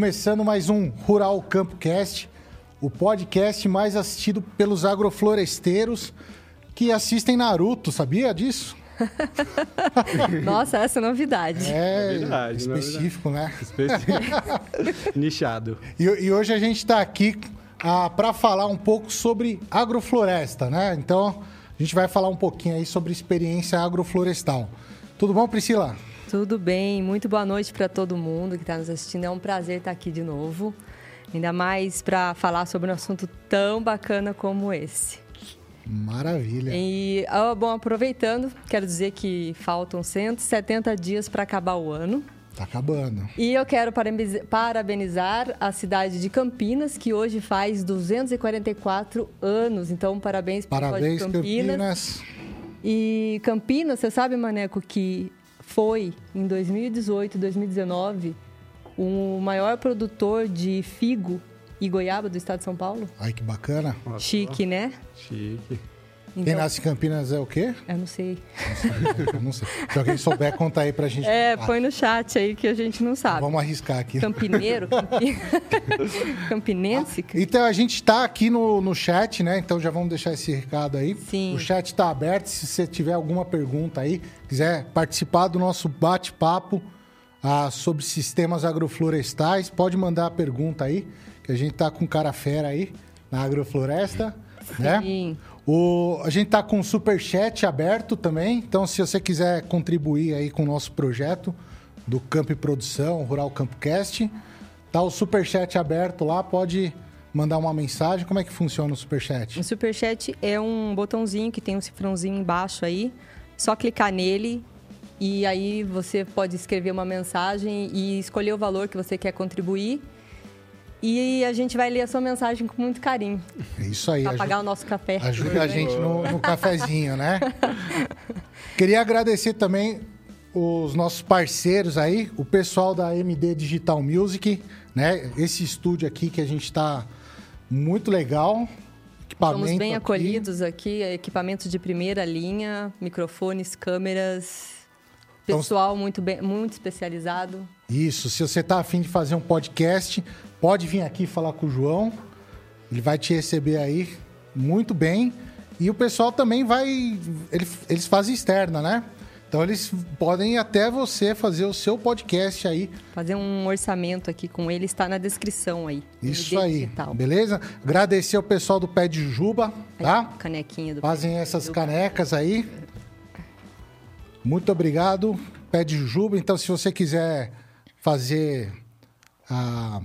Começando mais um Rural Campo Cast, o podcast mais assistido pelos agrofloresteiros que assistem Naruto, sabia disso? Nossa, essa é novidade. É Novidade, específico, né? Específico. Nichado. E, e hoje a gente está aqui ah, para falar um pouco sobre agrofloresta, né? Então a gente vai falar um pouquinho aí sobre experiência agroflorestal. Tudo bom, Priscila? Tudo bem, muito boa noite para todo mundo que está nos assistindo. É um prazer estar aqui de novo, ainda mais para falar sobre um assunto tão bacana como esse. Maravilha. E, ah, bom, aproveitando, quero dizer que faltam 170 dias para acabar o ano. Tá acabando. E eu quero parabeniz- parabenizar a cidade de Campinas, que hoje faz 244 anos. Então, parabéns para Parabéns, Campinas. Campinas. E Campinas, você sabe, Maneco, que foi em 2018, 2019, o maior produtor de figo e goiaba do estado de São Paulo? Ai, que bacana. Chique, né? Chique. Quem Então, nasce em Campinas é o quê? eu não sei. Eu não sei. Se alguém souber, conta aí pra gente. É, Ah, põe no chat aí que a gente não sabe. Vamos arriscar aqui. Campineiro? Campi... Campinense? Então a gente está aqui no, no chat, né? Então já vamos deixar esse recado aí. Sim. O chat está aberto. Se você tiver alguma pergunta aí, quiser participar do nosso bate-papo ah, sobre sistemas agroflorestais, pode mandar a pergunta aí, que a gente tá com cara fera aí na agrofloresta, né? O, a gente tá com o superchat aberto também, então se você quiser contribuir aí com o nosso projeto do Campo e Produção, Rural Campo Cast, tá o superchat aberto lá, pode mandar uma mensagem. Como é que funciona o superchat? O Superchat é um botãozinho que tem um cifrãozinho embaixo aí. Só clicar nele e aí você pode escrever uma mensagem e escolher o valor que você quer contribuir. E a gente vai ler a sua mensagem com muito carinho. É isso aí. Para aju- pagar o nosso café. Ajuda a gente no, no cafezinho, né? Queria agradecer também os nossos parceiros aí, o pessoal da MD Digital Music, né? Esse estúdio aqui que a gente está muito legal. Equipamento Somos bem aqui. acolhidos aqui, equipamentos de primeira linha, microfones, câmeras, Então- pessoal muito, bem, muito especializado. Isso, se você tá afim de fazer um podcast, pode vir aqui falar com o João. Ele vai te receber aí muito bem. E o pessoal também vai. ele- Eles fazem externa, né? Então eles podem até você fazer o seu podcast aí. Fazer um orçamento aqui com ele está na descrição aí. Isso MD aí. Digital. Beleza? Agradecer ao pessoal do Pé de Jujuba, tá? Canequinha do Fazem essas canecas aí. Muito obrigado, Pé de Jujuba. Então, se você quiser fazer ah,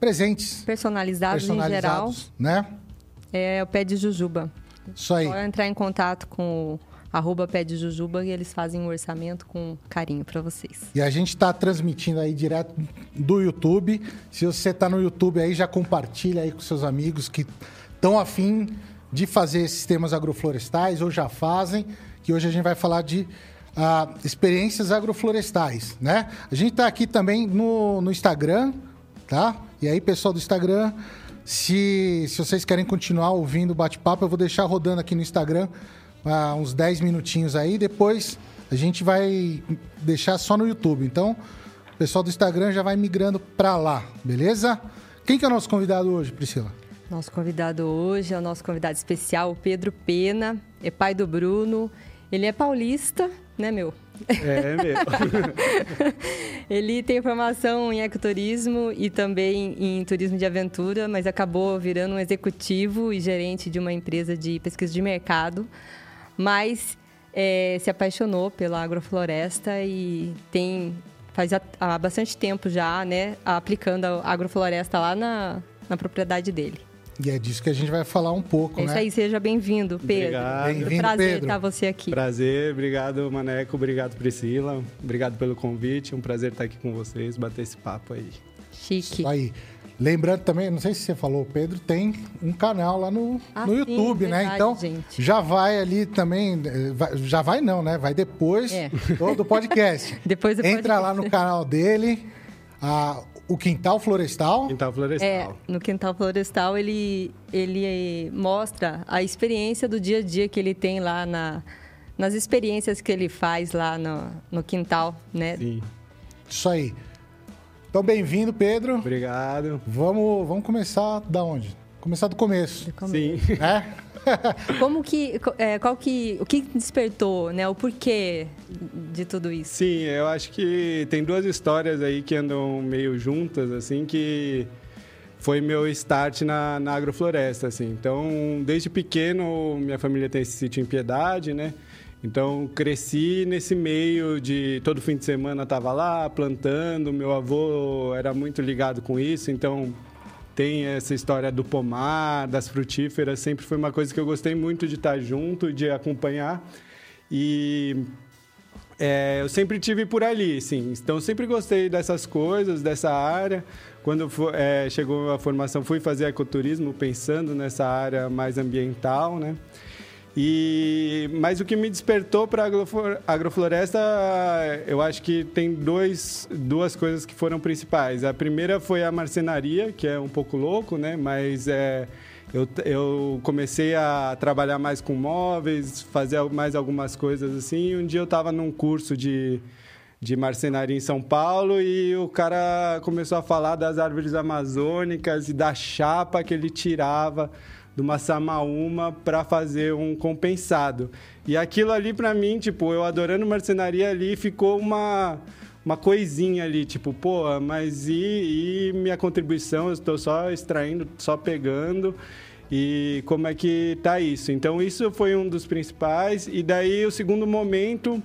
presentes personalizados, em geral, personalizados, né? é o pé de jujuba. Isso aí. Só entrar em contato com o arroba pé de jujuba e eles fazem um orçamento com carinho para vocês. E a gente está transmitindo aí direto do YouTube. Se você está no YouTube aí, já compartilha aí com seus amigos que estão afim de fazer sistemas agroflorestais ou já fazem. Que hoje a gente vai falar de ah, experiências agroflorestais, né? A gente está aqui também no, no Instagram, tá? E aí, pessoal do Instagram, se, se vocês querem continuar ouvindo o bate-papo, eu vou deixar rodando aqui no Instagram ah, uns 10 minutinhos aí. Depois a gente vai deixar só no YouTube. Então, o pessoal do Instagram já vai migrando para lá, beleza? Quem que é o nosso convidado hoje, Priscila? Nosso convidado hoje é o nosso convidado especial, Pedro Pena, é pai do Bruno. Ele é paulista, né, meu? É mesmo. Ele tem formação em ecoturismo e também em turismo de aventura, mas acabou virando um executivo e gerente de uma empresa de pesquisa de mercado. Mas eh, se apaixonou pela agrofloresta e tem faz há bastante tempo já, né, aplicando a agrofloresta lá na, na propriedade dele. E é disso que a gente vai falar um pouco, É isso né? aí, seja bem-vindo, Pedro. Obrigado. Bem-vindo, Prazer Pedro. estar você aqui. Prazer, obrigado Maneco, obrigado Priscila, obrigado pelo convite, um prazer estar aqui com vocês, bater esse papo aí. Chique. Isso aí. Lembrando também, não sei se você falou, o Pedro tem um canal lá no, Ah, no sim, YouTube, né? verdade, Então, gente. já vai ali também, eh, já vai não, né? Vai depois É. do, podcast. Depois do Entra lá podcast. no canal dele, ah, o Quintal Florestal. Quintal É, Florestal. no Quintal Florestal ele, ele mostra a experiência do dia a dia que ele tem lá na, nas experiências que ele faz lá no, no quintal, né? Sim. Isso aí. Então, bem-vindo, Pedro. Obrigado. Vamos, vamos começar da onde? Começar do começo. Do Sim. É? Como que, é, qual que, o que despertou, né? O porquê de tudo isso? Sim, eu acho que tem duas histórias aí que andam meio juntas, assim, que foi meu start na, na agrofloresta, assim. Então, desde pequeno, minha família tem esse sítio em Piedade, né? Então, cresci nesse meio de todo fim de semana estava lá plantando. Meu avô era muito ligado com isso, então tem essa história do pomar, das frutíferas, sempre foi uma coisa que eu gostei muito de estar junto, de acompanhar. E é, eu sempre tive por ali, sim. Então, sempre gostei dessas coisas, dessa área. Quando é, chegou a formação, fui fazer ecoturismo pensando nessa área mais ambiental, né? E, mas o que me despertou para a agrofloresta, eu acho que tem dois, duas coisas que foram principais. A primeira foi a marcenaria, que é um pouco louco, né? Mas é, eu, eu comecei a trabalhar mais com móveis, fazer mais algumas coisas assim. Um dia eu estava num curso de, de marcenaria em São Paulo e o cara começou a falar das árvores amazônicas e da chapa que ele tirava de uma samaúma para fazer um compensado. E aquilo ali para mim, tipo, eu adorando marcenaria ali, ficou uma uma coisinha ali, tipo, pô, mas e, e minha contribuição? Eu estou só extraindo, só pegando. E como é que tá isso? Então isso foi um dos principais. E daí o segundo momento,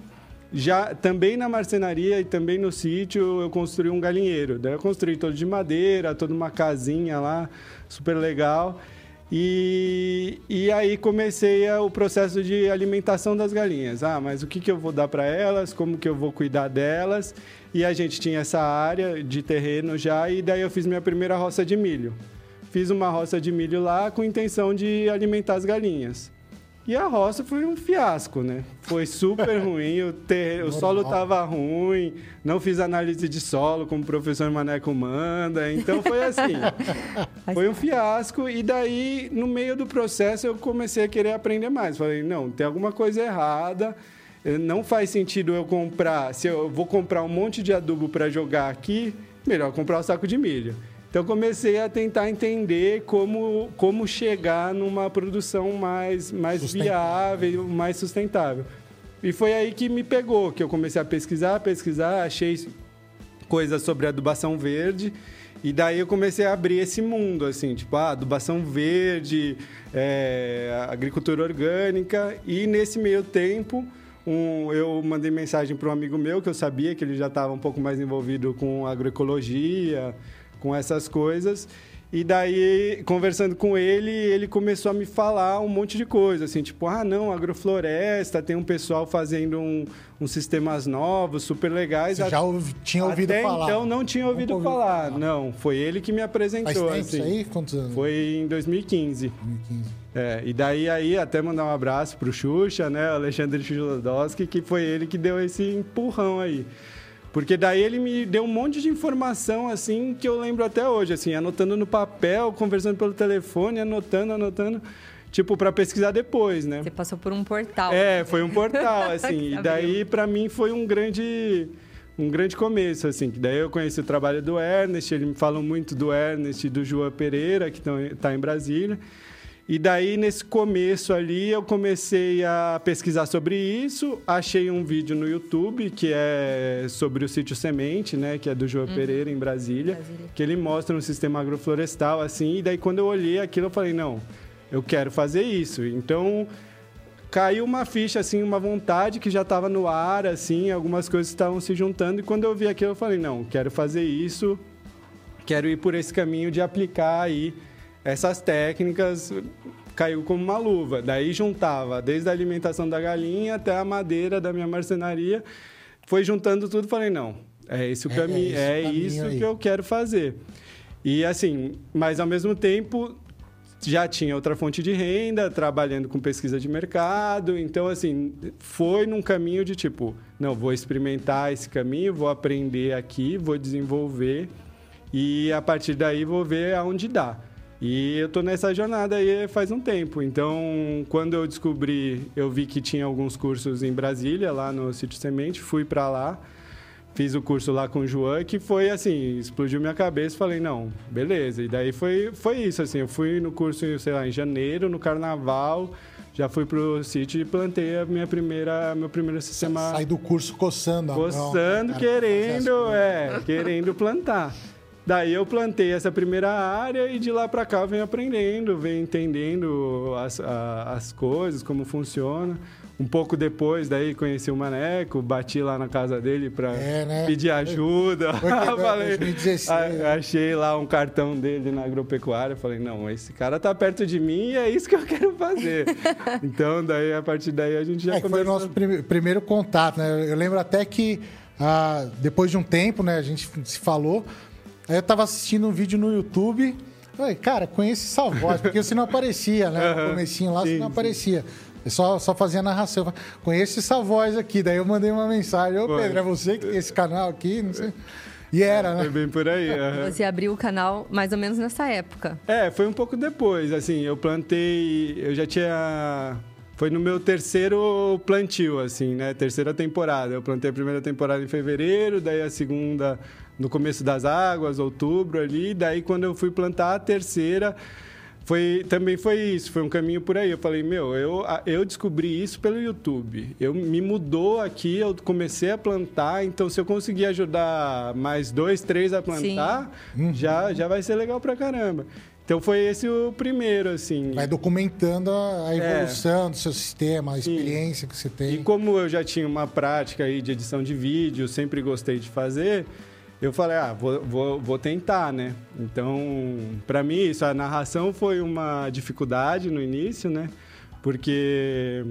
já também na marcenaria e também no sítio, eu construí um galinheiro. Daí eu construí todo de madeira, toda uma casinha lá, super legal. E, e aí comecei o processo de alimentação das galinhas. Ah, mas o que, que eu vou dar para elas? Como que eu vou cuidar delas? E a gente tinha essa área de terreno já, e daí eu fiz minha primeira roça de milho. Fiz uma roça de milho lá com intenção de alimentar as galinhas. E a roça foi um fiasco, né? Foi super ruim, o, ter... o solo estava ruim, não fiz análise de solo como o professor Maneco manda, então foi assim. foi um fiasco e daí, no meio do processo, eu comecei a querer aprender mais. Falei, não, tem alguma coisa errada, eh, não faz sentido eu comprar, se eu vou comprar um monte de adubo para jogar aqui, melhor comprar um saco de milho. Então comecei a tentar entender como, como chegar numa produção mais, mais viável, mais sustentável. E foi aí que me pegou, que eu comecei a pesquisar, pesquisar, achei coisas sobre adubação verde. E daí eu comecei a abrir esse mundo, assim, tipo, ah, adubação verde, é, agricultura orgânica. E nesse meio tempo, um, eu mandei mensagem para um amigo meu que eu sabia que ele já estava um pouco mais envolvido com agroecologia, com essas coisas. E daí, conversando com ele, ele começou a me falar um monte de coisa, assim, tipo, ah, não, agrofloresta, tem um pessoal fazendo um, uns sistemas novos, super legais. Você já ouvi, tinha ouvido Até falar? então não tinha ouvido falar. falar. Não, foi ele que me apresentou. Faz tempo assim. isso aí? Quantos anos? Foi em 2015. 2015. É, e daí aí até mandar um abraço pro Xuxa, né, Alexandre Chulodowski, que foi ele que deu esse empurrão aí. Porque daí ele me deu um monte de informação, assim, que eu lembro até hoje, assim, anotando no papel, conversando pelo telefone, anotando, anotando, tipo, para pesquisar depois, né? Você passou por um portal. É, foi um portal, assim, e daí para mim foi um grande um grande começo, assim, que daí eu conheci o trabalho do Ernest, ele me falou muito do Ernest e do João Pereira, que está em Brasília, e daí, nesse começo ali, eu comecei a pesquisar sobre isso. Achei um vídeo no YouTube que é sobre o sítio Semente, né? Que é do João uhum. Pereira, em Brasília, Brasília. Que ele mostra um sistema agroflorestal, assim. E daí, quando eu olhei aquilo, eu falei, não, eu quero fazer isso. Então, caiu uma ficha, assim, uma vontade que já estava no ar, assim. Algumas coisas estavam se juntando. E quando eu vi aquilo, eu falei, não, quero fazer isso. Quero ir por esse caminho de aplicar aí essas técnicas caiu como uma luva. Daí juntava desde a alimentação da galinha até a madeira da minha marcenaria. Foi juntando tudo, falei, não, é esse o é, caminho, é, é isso que eu quero fazer. E assim, mas ao mesmo tempo já tinha outra fonte de renda, trabalhando com pesquisa de mercado. Então, assim, foi num caminho de tipo, não, vou experimentar esse caminho, vou aprender aqui, vou desenvolver e a partir daí vou ver aonde dá. E eu tô nessa jornada aí faz um tempo. Então, quando eu descobri, eu vi que tinha alguns cursos em Brasília, lá no Sítio Semente, fui para lá. fiz o curso lá com o João, que foi assim, explodiu minha cabeça, falei, não, beleza. E daí foi, foi isso, assim, eu fui no curso, sei lá, em janeiro, no carnaval, já fui pro sítio e plantei a minha primeira, meu primeiro sistema. Sai do curso coçando, coçando, querendo, é, querendo plantar. Daí eu plantei essa primeira área e de lá para cá venho aprendendo, venho entendendo as, a, as coisas, como funciona. Um pouco depois, daí conheci o Maneco, bati lá na casa dele para é, né? pedir ajuda. Foi, foi, falei, 2016, né? achei lá um cartão dele na agropecuária. Falei, não, esse cara tá perto de mim e é isso que eu quero fazer. então, daí, a partir daí, a gente já é, começou... Foi o nosso prim primeiro contato, né? Eu lembro até que ah, depois de um tempo, né, a gente se falou. Aí eu tava assistindo um vídeo no YouTube. Falei, cara, conhece essa voz, porque você não aparecia, né? No comecinho lá, sim, você não aparecia. Eu só, só fazia narração. Conheço essa voz aqui. Daí eu mandei uma mensagem. Ô, Pedro, é você que tem esse canal aqui? Não sei. E era, né? Foi bem por aí. Uhum. Você abriu o canal mais ou menos nessa época. É, foi um pouco depois. Assim, eu plantei. Eu já tinha. Foi no meu terceiro plantio, assim, né? Terceira temporada. Eu plantei a primeira temporada em fevereiro, daí a segunda no começo das águas, outubro ali. Daí, quando eu fui plantar a terceira foi também foi isso, foi um caminho por aí. Eu falei, meu, eu, eu descobri isso pelo YouTube. Eu me mudou aqui, eu comecei a plantar, então se eu conseguir ajudar mais dois, três a plantar, uhum. já, já vai ser legal pra caramba. Então foi esse o primeiro, assim. Vai documentando a evolução é. do seu sistema, a experiência Sim. que você tem. E como eu já tinha uma prática aí de edição de vídeo, sempre gostei de fazer, eu falei, ah, vou, vou, vou tentar, né? Então, para mim, isso, a narração foi uma dificuldade no início, né? Porque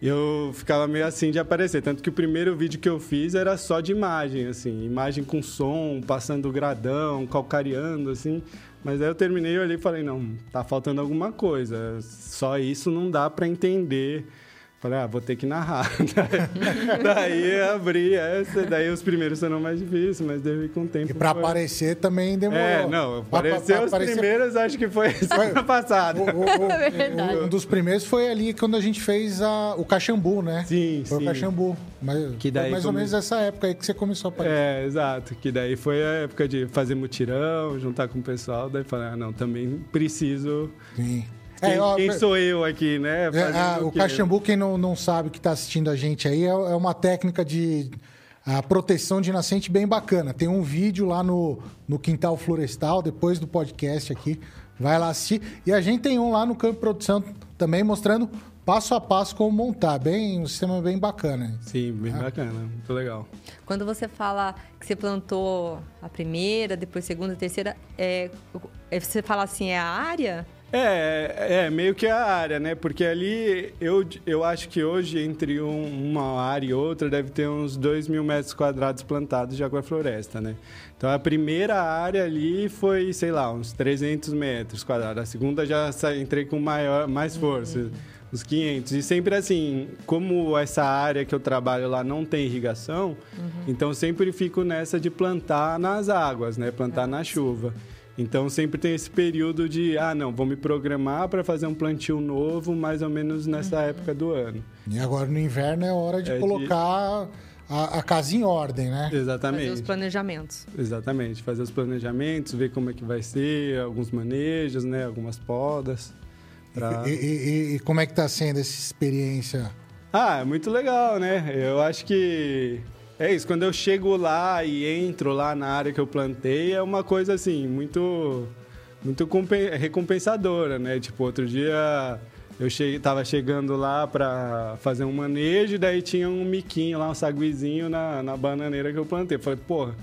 eu ficava meio assim de aparecer. Tanto que o primeiro vídeo que eu fiz era só de imagem, assim, imagem com som, passando gradão, calcareando, assim. Mas aí eu terminei, eu olhei e falei, não, tá faltando alguma coisa. Só isso não dá para entender Falei, ah, vou ter que narrar. daí abri essa, daí os primeiros serão mais difíceis, mas deve com o tempo. E para foi... aparecer também demorou. É, não, apareceu os aparecer... primeiros, acho que foi semana passada. O, o, o, é um dos primeiros foi ali quando a gente fez a, o Caxambu, né? Sim, foi sim. o Caxambu. Mas que daí foi mais come... ou menos essa época aí que você começou a aparecer. É, exato. Que daí foi a época de fazer mutirão, juntar com o pessoal, daí falei, ah, não, também preciso. Sim quem, é, ó, quem sou eu aqui, né? É, a, o, o Caxambu, quem não, não sabe que está assistindo a gente aí, é, é uma técnica de a proteção de nascente bem bacana. Tem um vídeo lá no, no Quintal Florestal, depois do podcast aqui. Vai lá assistir. E a gente tem um lá no Campo de Produção também mostrando passo a passo como montar. Bem, um sistema bem bacana. Sim, bem ah. bacana. Muito legal. Quando você fala que você plantou a primeira, depois a segunda, a terceira, é você fala assim, é a área? É, é, meio que a área, né? Porque ali eu, eu acho que hoje, entre um, uma área e outra, deve ter uns 2 mil metros quadrados plantados de agrofloresta, né? Então a primeira área ali foi, sei lá, uns 300 metros quadrados. A segunda já entrei com maior, mais força. Uhum. Uns 500. E sempre assim, como essa área que eu trabalho lá não tem irrigação, uhum. então sempre fico nessa de plantar nas águas, né? Plantar na chuva. Então sempre tem esse período de, ah, não, vou me programar para fazer um plantio novo, mais ou menos nessa uhum. época do ano. E agora no inverno é hora de é colocar de... A, a, casa em ordem, né? Exatamente. Fazer os planejamentos. Exatamente, fazer os planejamentos, ver como é que vai ser, alguns manejos, né, algumas podas. Pra... E, e, e, como é que está sendo essa experiência? Ah, é muito legal, né? Eu acho que é isso, quando eu chego lá e entro lá na área que eu plantei, é uma coisa assim, muito muito recompensadora, né? Tipo, outro dia eu cheguei, tava chegando lá para fazer um manejo, e daí tinha um miquinho lá, um saguizinho na, na bananeira que eu plantei. Eu falei, porra,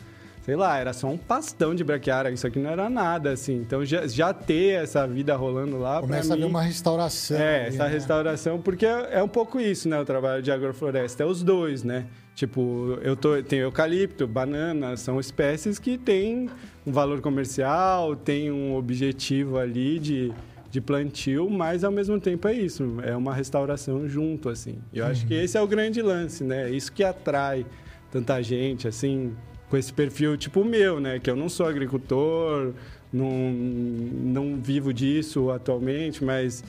sei lá, era só um pastão de braquiária, isso aqui não era nada, assim. Então já, já ter essa vida rolando lá. Começa a ver uma restauração. É, ali, essa né? restauração, porque é, é, um pouco isso, né? O trabalho de agrofloresta, é os dois, né? Tipo, eu tô, tenho eucalipto, banana, são espécies que têm um valor comercial, têm um objetivo ali de, de plantio, mas ao mesmo tempo é isso, é uma restauração junto, assim. Eu acho que uhum. esse é o grande lance, né? Isso que atrai tanta gente, assim, com esse perfil tipo o meu, né? Que eu não sou agricultor, não, não vivo disso atualmente, mas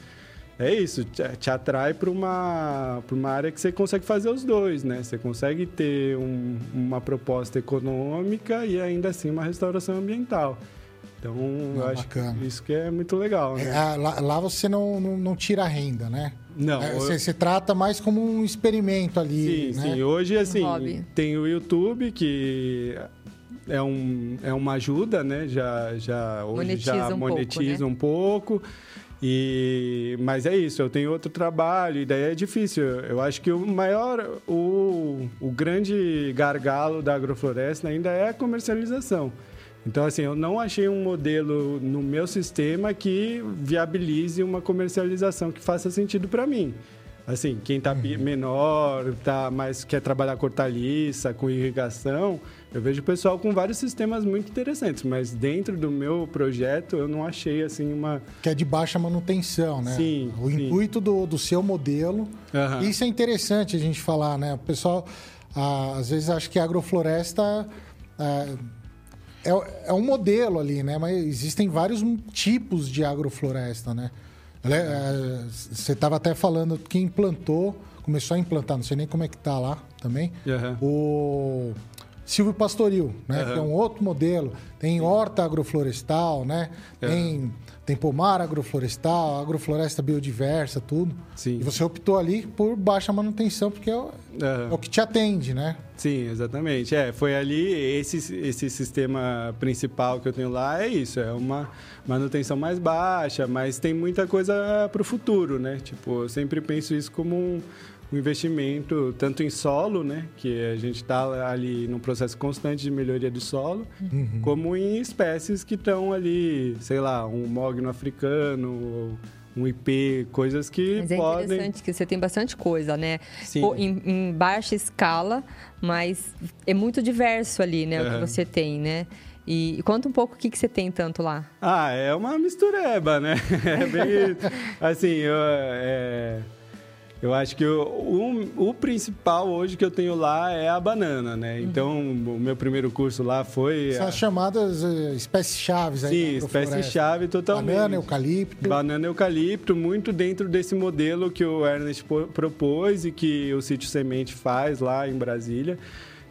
é isso, te, te atrai para uma, uma área que você consegue fazer os dois, né? Você consegue ter um, uma proposta econômica e ainda assim uma restauração ambiental. Então, eu acho bacana. isso que é muito legal. Né? É, lá, lá, você não, não, não, tira renda, né? Não. É, você, eu... você, trata mais como um experimento ali. Sim, né? sim. Hoje, assim, um tem o YouTube, que é, um, é uma ajuda, né? Já, já, hoje monetiza já um monetiza pouco, né? um pouco. E, mas é isso, eu tenho outro trabalho, e daí é difícil. Eu acho que o maior, o, o grande gargalo da agrofloresta ainda é a comercialização. Então, assim, eu não achei um modelo no meu sistema que viabilize uma comercialização que faça sentido para mim. Assim, quem está uhum. menor, tá mais quer trabalhar com hortaliça, com irrigação, eu vejo o pessoal com vários sistemas muito interessantes, mas dentro do meu projeto eu não achei assim uma que é de baixa manutenção, né? Sim. O sim. intuito do, do seu modelo. Uhum. Isso é interessante a gente falar, né? O pessoal ah, às vezes acha que a agrofloresta ah, é, é um modelo ali, né? Mas existem vários tipos de agrofloresta, né? É, você estava até falando que implantou, começou a implantar, não sei nem como é que tá lá também, uhum. o Silvio Pastoril, né? Uhum. Que é um outro modelo. Tem horta agroflorestal, né? Uhum. Tem tem pomar agroflorestal, agrofloresta biodiversa, tudo. Sim. E você optou ali por baixa manutenção, porque é o, é o, que te atende, né? Sim, exatamente. É, foi ali, esse, esse sistema principal que eu tenho lá é isso, é uma manutenção mais baixa, mas tem muita coisa para o futuro, né? Tipo, eu sempre penso isso como um um investimento tanto em solo, né, que a gente está ali num processo constante de melhoria do solo, uhum. como em espécies que estão ali, sei lá, um mogno africano, um IP, coisas que mas é podem... é interessante que você tem bastante coisa, né? Sim. Em, em baixa escala, mas é muito diverso ali, né? Uhum. O que você tem, né? E conta um pouco o que, que você tem tanto lá. Ah, é uma mistureba, né? É bem... assim, eu, é eu acho que o, o, o, principal hoje que eu tenho lá é a banana, né? Uhum. Então, uhum. o meu primeiro curso lá foi... São as chamadas uh, espécies-chaves aí. Sim, espécie-chave totalmente. Banana, eucalipto. Banana, eucalipto, muito dentro desse modelo que o Ernest propôs e que o Sítio Semente faz lá em Brasília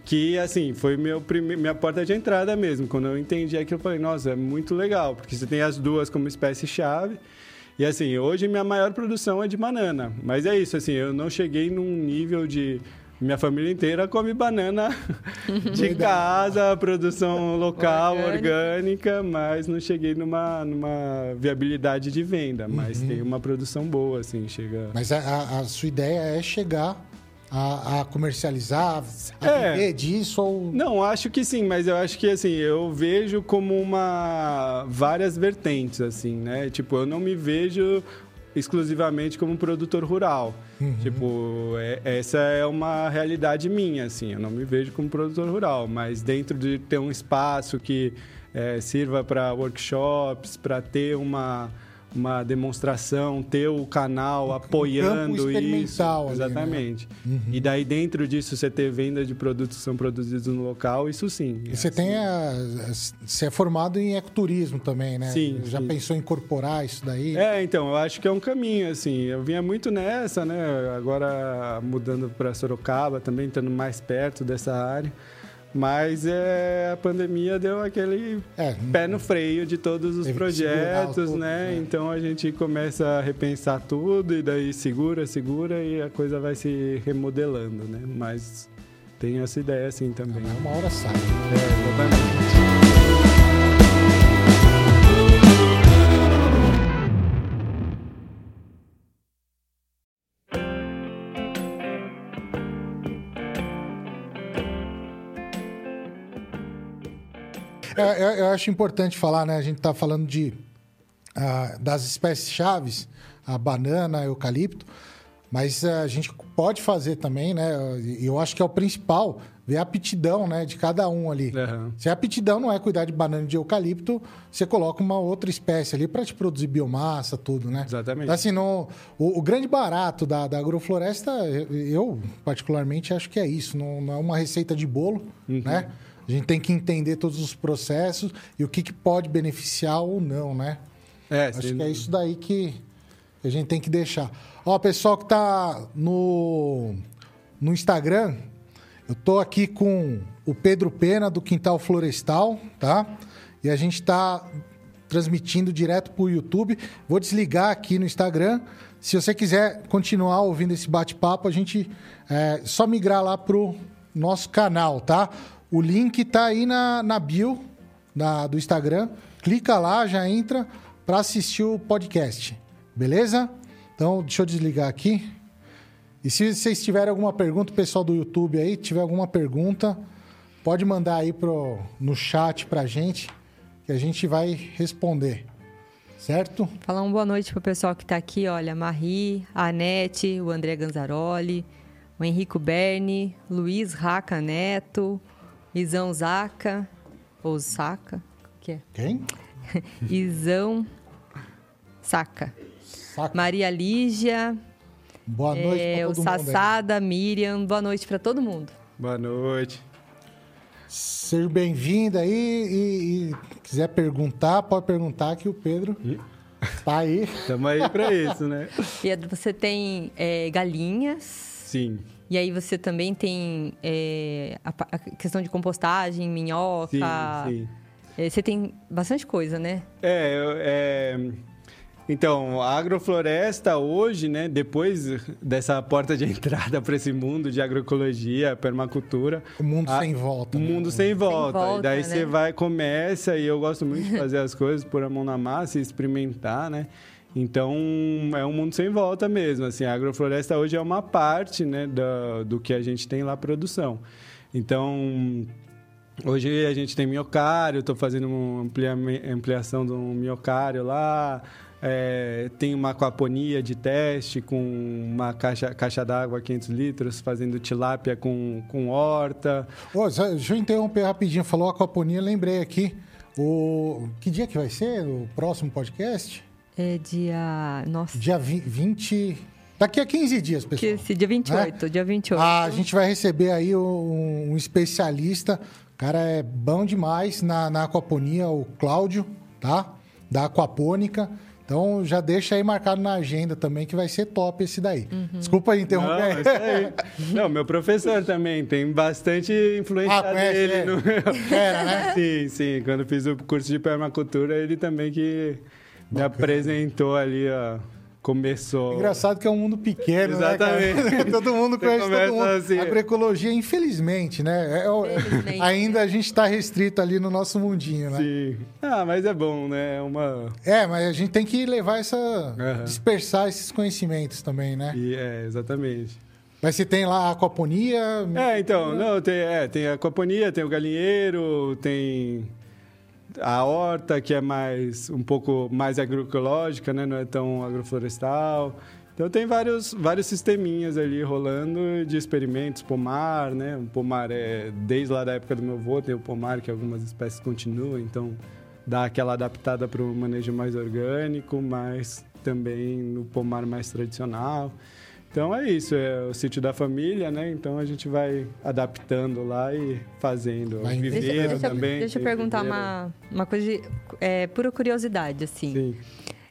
que assim foi meu prime... minha porta de entrada mesmo quando eu entendi aquilo eu falei nossa é muito legal porque você tem as duas como espécie chave e assim, hoje minha maior produção é de banana. Mas é isso, assim, eu não cheguei num nível de. Minha família inteira come banana de casa, produção local, orgânica. orgânica, mas não cheguei numa, numa viabilidade de venda. Mas uhum. tem uma produção boa, assim, chega. Mas a, a sua ideia é chegar a, a comercializar, a é. viver disso? Ou... Não, acho que sim, mas eu acho que assim, eu vejo como uma várias vertentes, assim, né? Tipo, eu não me vejo exclusivamente como um produtor rural. Uhum. Tipo, é, essa é uma realidade minha, assim. Eu não me vejo como produtor rural, mas dentro de ter um espaço que é, sirva para workshops, para ter uma uma demonstração, ter o canal apoiando isso. Ali, Exatamente. Né? Uhum. E daí dentro disso você ter venda de produtos que são produzidos no local, isso sim. E você tem a, você é formado em ecoturismo também, né? Sim. Já sim. pensou em incorporar isso daí? É, então, eu acho que é um caminho assim. Eu vinha muito nessa, né? Agora mudando para Sorocaba, também estando mais perto dessa área. Mas é, a pandemia deu aquele é, pé no freio de todos os projetos, né? né? Então a gente começa a repensar tudo e daí segura, segura e a coisa vai se remodelando, né? Mas tem essa ideia assim também. Uma hora sai. É, exatamente. Eu, eu, acho importante falar, né? A gente está falando de, uh, das espécies chaves, a banana, eucalipto, mas uh, a gente pode fazer também, né? Eu acho que é o principal ver a aptidão né, de cada um ali. Uhum. Se a aptidão não é cuidar de banana de eucalipto, você coloca uma outra espécie ali para te produzir biomassa, tudo, né? Exatamente. Assim, no, o, o, grande barato da, da agrofloresta, eu particularmente acho que é isso. Não, não é uma receita de bolo, uhum. né? A gente tem que entender todos os processos e o que, que pode beneficiar ou não, né? É, Acho que é isso daí que, que a gente tem que deixar. Ó, pessoal que tá no, no Instagram, eu tô aqui com o Pedro Pena, do Quintal Florestal, tá? E a gente tá transmitindo direto pro YouTube. Vou desligar aqui no Instagram. Se você quiser continuar ouvindo esse bate-papo, a gente é só migrar lá pro nosso canal, tá? O link tá aí na, na bio da, do Instagram. Clica lá, já entra para assistir o podcast. Beleza? Então, deixa eu desligar aqui. E se vocês tiverem alguma pergunta, pessoal do YouTube aí, tiver alguma pergunta, pode mandar aí pro, no chat pra gente, que a gente vai responder. Certo? Falar uma boa noite pro pessoal que tá aqui, olha, Marie, a Anete, o André Ganzaroli, o Henrico Berni, Luiz Raca Neto, Isão Zaca, ou Saca, que é? Quem? Isão Saca. Saca. Maria Lígia, Boa noite é, o todo mundo. aí. Sassada, Miriam, boa noite para todo mundo. Boa noite. Seja bem-vindo aí e, e quiser perguntar, pode perguntar que o Pedro tá aí. Estamos aí para isso, né? Pedro, você tem é, galinhas, Sim. E aí você também tem é, a, a questão de compostagem, minhoca. Sim, sim. É, você tem bastante coisa, né? É, é, então, a agrofloresta hoje, né, depois dessa porta de entrada para esse mundo de agroecologia, permacultura, O mundo a- sem volta. o né? mundo sem volta. volta, e daí né? você vai, começa, e eu gosto muito de fazer as coisas, pôr a mão na massa e experimentar, né? Então, é um mundo sem volta mesmo. Assim, a agrofloresta hoje é uma parte né, da, do que a gente tem lá produção. Então, Hoje a gente tem minhocário, estou fazendo uma amplia- ampliação do minhocário lá. É, tem uma aquaponia de teste com uma caixa, caixa d'água 500 litros, fazendo tilápia com, com horta. Só- deixa eu interromper rapidinho. Falou aquaponia, lembrei aqui. O... Que dia que vai ser o próximo podcast? É dia. Nossa, Dia vi- 20... Daqui a 15 dias, que pessoal. esse dia 28, dia 28. Ah, a gente vai receber aí um, um especialista. O cara é bom demais na, na aquaponia, o Cláudio, tá? Da Aquapônica. Então já deixa aí marcado na agenda também que vai ser top esse daí. Desculpa aí Não, interromper. é isso aí. Não, meu professor também tem bastante influência Ah, conhece dele ele? no meu. Era, né? Sim, sim. Quando fiz o curso de permacultura, ele também que me apresentou ali, ó. Começou. Engraçado que é um mundo pequeno, Exatamente. né? cara? todo mundo Você conhece todo mundo. assim. Agroecologia, infelizmente, né? É o- Infelizmente. ainda a gente está restrito ali no nosso mundinho, né? Sim. Ah, mas é bom, né? É uma. É, mas a gente tem que levar essa. Aham. dispersar esses conhecimentos também, né? E, é, exatamente. Mas você tem lá a aquaponia. É, então, não, tem, é, tem a aquaponia, tem o galinheiro, tem a horta, que é mais um pouco mais agroecológica, né? Não é tão agroflorestal. Então tem vários, vários sisteminhas ali rolando de experimentos, pomar, né? O pomar é desde lá da época do meu avô, tem o pomar que algumas espécies continuam, então dá aquela adaptada para o manejo mais orgânico, mas também no pomar mais tradicional. Então é isso, é o sítio da família, né? Então a gente vai adaptando lá e fazendo. Vai O Deixa, também. deixa eu perguntar viveiro. uma, uma coisa de é, pura curiosidade, assim. Sim.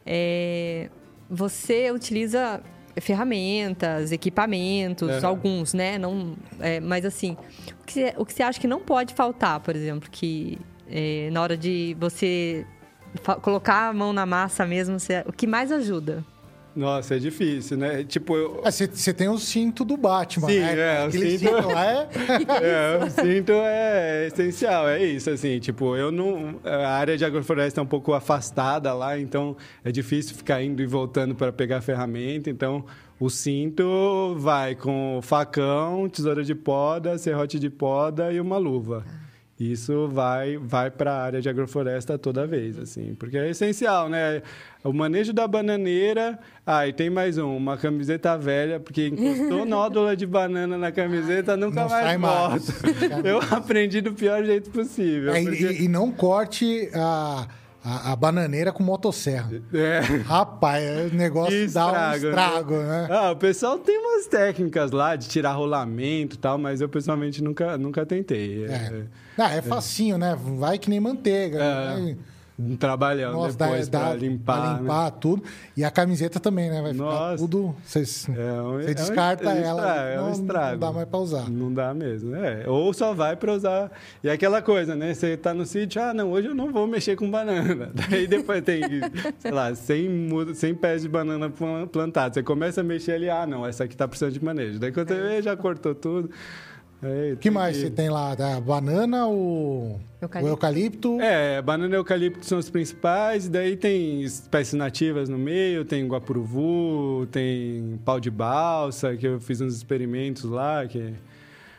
É, você utiliza ferramentas, equipamentos, alguns, né? Não, é, mas assim, o que, você, o que você acha que não pode faltar, por exemplo, que é, na hora de você colocar a mão na massa mesmo, você- o que mais ajuda? Nossa, é difícil, né? Tipo, eu, Ah, Você você tem o cinto do Batman, Sim, né? é, o cinto- lá é. É, o cinto é essencial, é isso, assim, tipo, eu não... A área de agrofloresta é um pouco afastada lá, então é difícil ficar indo e voltando para pegar a ferramenta, então o cinto vai com facão, tesoura de poda, serrote de poda e uma luva. Isso vai vai para a área de agrofloresta toda vez, assim, porque é essencial, né? O manejo da bananeira, ah, e tem mais um, uma camiseta velha, porque encostou nódula de banana na camiseta, nunca Não mais volta. Eu aprendi do pior jeito possível. É, e- porque- e, e não corte a, a, a bananeira com motosserra. É. Rapaz, o negócio Que dá um estrago, né? estrago, né? Ah, o pessoal tem umas técnicas lá de tirar rolamento e tal, mas eu pessoalmente nunca, nunca tentei. É. Ah, é facinho, né? Vai que nem manteiga. É. Vai um trabalhão Nossa, depois dá, pra limpar. Pra limpar né? tudo. E a camiseta também, né? Vai ficar Nossa. tudo. Você, é um, você descarta é um, ela. É um estrago. Não dá mais pra usar. Não dá mesmo. É. Ou só vai pra usar. E é aquela coisa, né? Você tá no sítio, ah, não, hoje eu não vou mexer com banana. Daí depois tem, sei lá, 100, 100 pés de banana plantados. Você começa a mexer ali, ah, não, essa aqui tá precisando de manejo. Daí quando você vê, já cortou tudo. O que mais que... você tem lá? A banana, o eucalipto. o eucalipto? É, banana e eucalipto são os principais. E daí tem espécies nativas no meio, tem guapuruvu, tem pau de balsa, que eu fiz uns experimentos lá, que é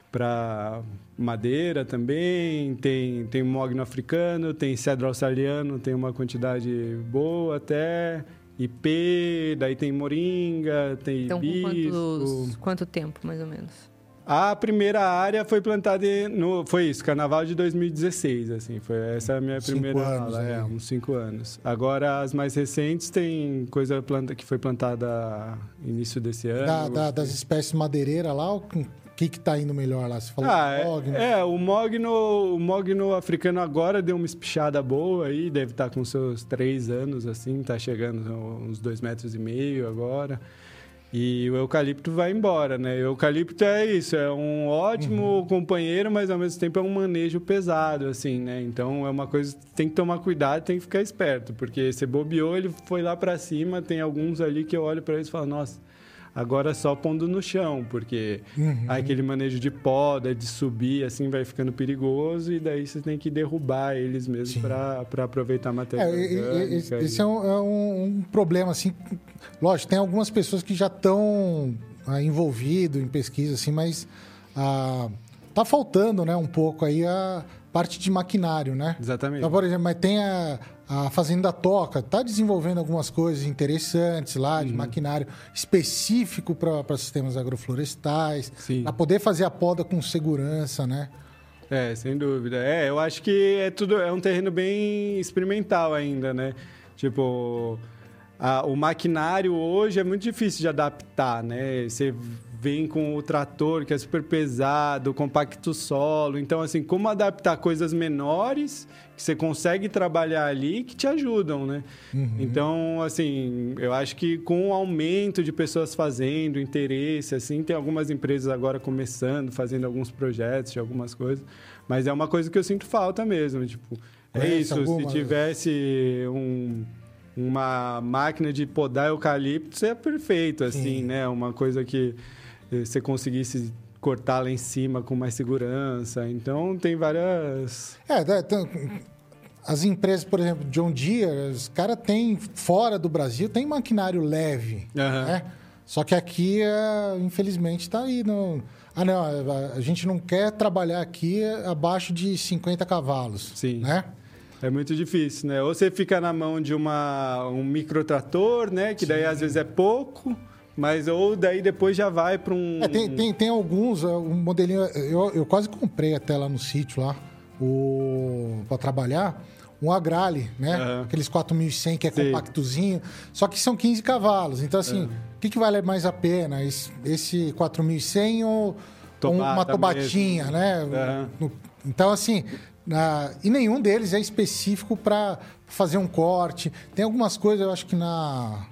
para madeira também. Tem, tem mogno africano, tem cedro australiano, tem uma quantidade boa até. IP, daí tem moringa, tem então, quantos, quanto tempo, mais ou menos? A primeira área foi plantada no. Foi isso, carnaval de 2016, assim. Foi essa a minha cinco primeira anos, aula, é, uns cinco anos. Agora, as mais recentes tem coisa planta, que foi plantada início desse ano. Da, da, das espécies madeireiras lá, o que está indo melhor lá? Você falou ah, mogno. É, é, o mogno, o mogno africano agora deu uma espichada boa aí, deve estar tá com seus três anos, assim, está chegando uns dois metros e meio agora. E o eucalipto vai embora, né? O eucalipto é isso, é um ótimo uhum. companheiro, mas ao mesmo tempo é um manejo pesado, assim, né? Então é uma coisa que tem que tomar cuidado, tem que ficar esperto, porque você bobeou, ele foi lá para cima, tem alguns ali que eu olho para eles e falo, nossa, Agora só pondo no chão, porque uhum. aquele manejo de poda, de subir, assim, vai ficando perigoso e daí você tem que derrubar eles mesmo para aproveitar a matéria. É, esse, esse é, um, é um, um, problema, assim. Lógico, tem algumas pessoas que já estão ah, envolvidas em pesquisa, assim, mas ah, tá faltando, né, um pouco aí a parte de maquinário, né? Exatamente. Então, por exemplo, mas tem a, a Fazenda Toca, está desenvolvendo algumas coisas interessantes lá, de uhum. maquinário específico para sistemas agroflorestais, para poder fazer a poda com segurança, né? É, sem dúvida. É, eu acho que é tudo é um terreno bem experimental ainda, né? Tipo, a, o maquinário hoje é muito difícil de adaptar, né? Você vem com o trator que é super pesado, compacto solo. Então, assim, como adaptar coisas menores que você consegue trabalhar ali que te ajudam, né? Uhum. Então, assim, eu acho que com o aumento de pessoas fazendo, interesse, assim, tem algumas empresas agora começando, fazendo alguns projetos de algumas coisas, mas é uma coisa que eu sinto falta mesmo, tipo, é isso, alguma... se tivesse um uma máquina de podar eucalipto, é perfeito, assim, Sim. né? Uma coisa que você conseguisse cortar lá em cima com mais segurança. Então, tem várias... É, as empresas, por exemplo, John Deere, os caras têm, fora do Brasil, tem maquinário leve, uhum. né? Só que aqui, é, infelizmente, está aí no... Ah, não, a gente não quer trabalhar aqui abaixo de 50 cavalos, Sim. né? É muito difícil, né? Ou você fica na mão de uma, um microtrator, né? Que daí Sim. às vezes é pouco, mas ou daí depois já vai para um. É, tem, tem, tem, alguns, é, um modelinho. Eu, eu quase comprei até lá no sítio lá, o para trabalhar. Um Agrale, né? Uhum. Aqueles 4100 que é Sim. compactozinho. Só que são 15 cavalos. Então, assim, o que, que vale mais a pena? Esse, esse 4100 ou uma tobatinha, mesmo. né? Uhum. Então, assim, na, e nenhum deles é específico para fazer um corte. Tem algumas coisas, eu acho que na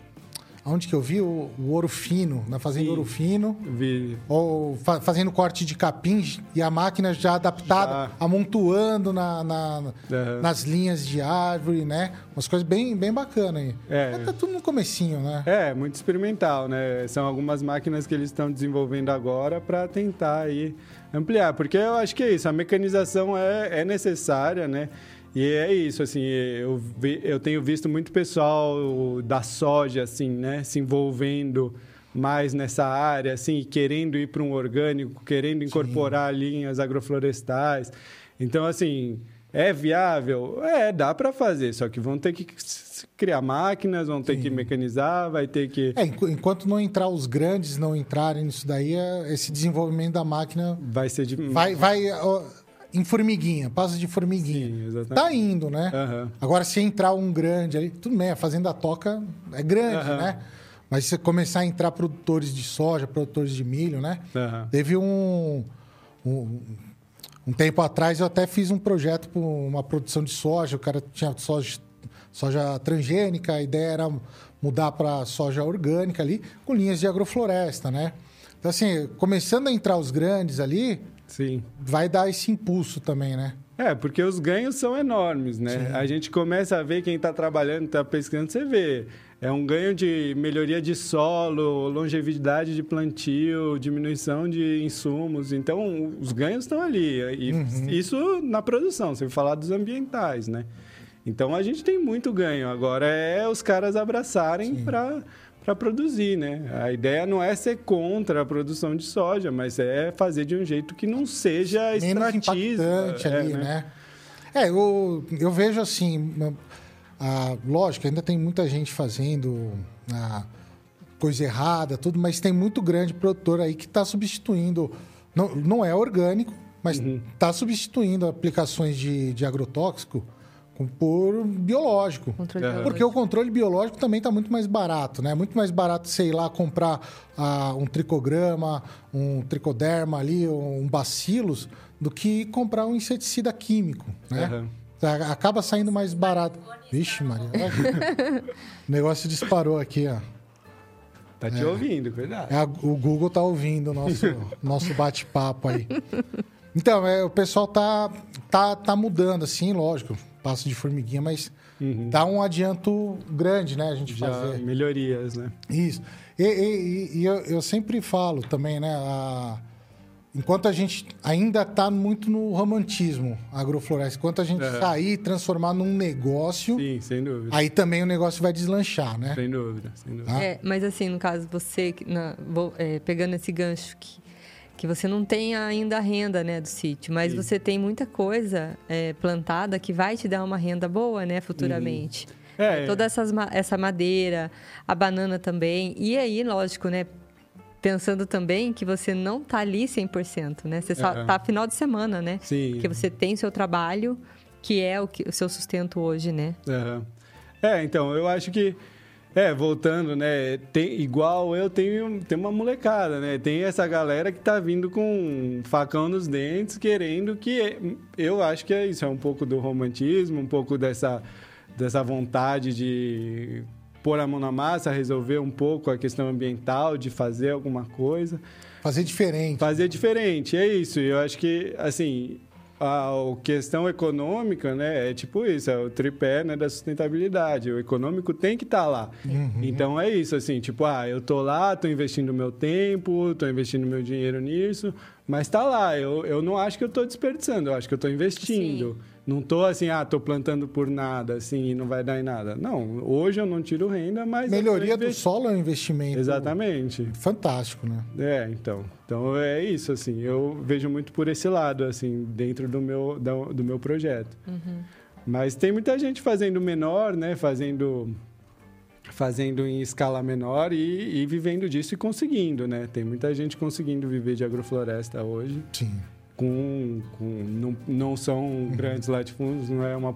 Onde que eu vi o, o ouro fino, na fazenda Sim, ouro fino. Vi. Ou fa, fazendo corte de capim e a máquina já adaptada, já. amontoando na, na uhum. nas linhas de árvore, né? Umas coisas bem, bem bacanas aí. É. Tá tudo no comecinho, né? É, muito experimental, né? São algumas máquinas que eles estão desenvolvendo agora para tentar aí ampliar. Porque eu acho que é isso, a mecanização é, é necessária, né? E é isso, assim, eu, vi, eu tenho visto muito pessoal da soja, assim, né, se envolvendo mais nessa área, assim, querendo ir para um orgânico, querendo incorporar Sim. linhas agroflorestais. Então, assim, é viável? É, dá para fazer, só que vão ter que criar máquinas, vão ter Sim. que mecanizar, vai ter que... É, enquanto não entrar os grandes, não entrarem nisso daí, é, esse desenvolvimento da máquina... Vai ser... De... Vai... vai em formiguinha, passa de formiguinha. Sim, exatamente. Tá indo, né? Uhum. Agora, se entrar um grande ali, tudo bem, a fazenda toca é grande, uhum. né? Mas se começar a entrar produtores de soja, produtores de milho, né? Uhum. Teve um, um, um, tempo atrás, eu até fiz um projeto para uma produção de soja. O cara tinha soja soja transgênica, a ideia era mudar para soja orgânica ali, com linhas de agrofloresta, né? Então, assim, começando a entrar os grandes ali, Sim. vai dar esse impulso também, né? É, porque os ganhos são enormes, né? Sim. A gente começa a ver quem está trabalhando, está pesquisando, você vê. É um ganho de melhoria de solo, longevidade de plantio, diminuição de insumos. Então, os ganhos estão ali. E Uhum. Isso na produção, você falar dos ambientais, né? Então, a gente tem muito ganho. Agora é os caras abraçarem para para produzir, né? A ideia não é ser contra a produção de soja, mas é fazer de um jeito que não seja extrativo. impactante ali, né? É, eu, eu vejo assim, ah, lógico, ainda tem muita gente fazendo ah, coisa errada, tudo, mas tem muito grande produtor aí que está substituindo, não, não é orgânico, mas está substituindo aplicações de, de agrotóxico por biológico. Controle. Porque o controle biológico também está muito mais barato, né? Muito mais barato, sei lá, comprar ah, um tricograma, um tricoderma ali, um bacilos, do que comprar um inseticida químico, né? A- Acaba saindo mais barato. Vixe, Maria. o negócio disparou aqui, ó. Tá te ouvindo, cuidado. É a- o Google tá ouvindo o nosso, nosso bate-papo aí. Então, é, o pessoal tá, tá, tá mudando, assim, lógico. Passo de formiguinha, mas dá um adianto grande, né? A gente Já fazer. melhorias, né? Isso. E, e- e- eu, eu sempre falo também, né? a- enquanto a gente ainda está muito no romantismo agrofloresta, enquanto a gente É. sair e transformar num negócio, Sim, sem dúvida. aí também o negócio vai deslanchar, né? Sem dúvida, sem dúvida. Ah. É, mas assim, no caso, você, na- vou- é, pegando esse gancho que, que você não tem ainda a renda né, do sítio, mas Sim. você tem muita coisa é, plantada que vai te dar uma renda boa, né, futuramente. É, Toda essas, ma- essa madeira, a banana também. E aí, lógico, né? Pensando também que você não tá ali 100%, né? Você só Aham. tá final de semana, né? Sim. Porque você tem seu trabalho, que é o, que, o seu sustento hoje, né? É, então, eu acho que. É, voltando, né? Tem, igual eu tenho, tem uma molecada, né? Tem essa galera que tá vindo com um facão nos dentes, querendo que. Eu acho que é isso, é um pouco do romantismo, um pouco dessa, dessa vontade de pôr a mão na massa, resolver um pouco a questão ambiental, de fazer alguma coisa. Fazer diferente. Fazer diferente, é isso. Eu acho que, assim, a questão econômica, né, é tipo isso, é o tripé né, da sustentabilidade. O econômico tem que estar lá. Então é isso, assim, tipo, ah, eu tô lá, tô investindo meu tempo, tô investindo meu dinheiro nisso, mas tá lá. Eu, eu não acho que eu tô desperdiçando, eu acho que eu tô investindo. Não tô assim, ah, tô plantando por nada, assim, e não vai dar em nada. Não, hoje eu não tiro renda, mas. Melhoria do solo é um investimento Exatamente. fantástico, né? É, então. Então é isso, assim. Eu vejo muito por esse lado, assim, dentro do meu, do meu projeto. Mas tem muita gente fazendo menor, né? Fazendo, fazendo em escala menor e, e vivendo disso e conseguindo, né? Tem muita gente conseguindo viver de agrofloresta hoje. Sim. Com, com não, não são grandes latifúndios, não é uma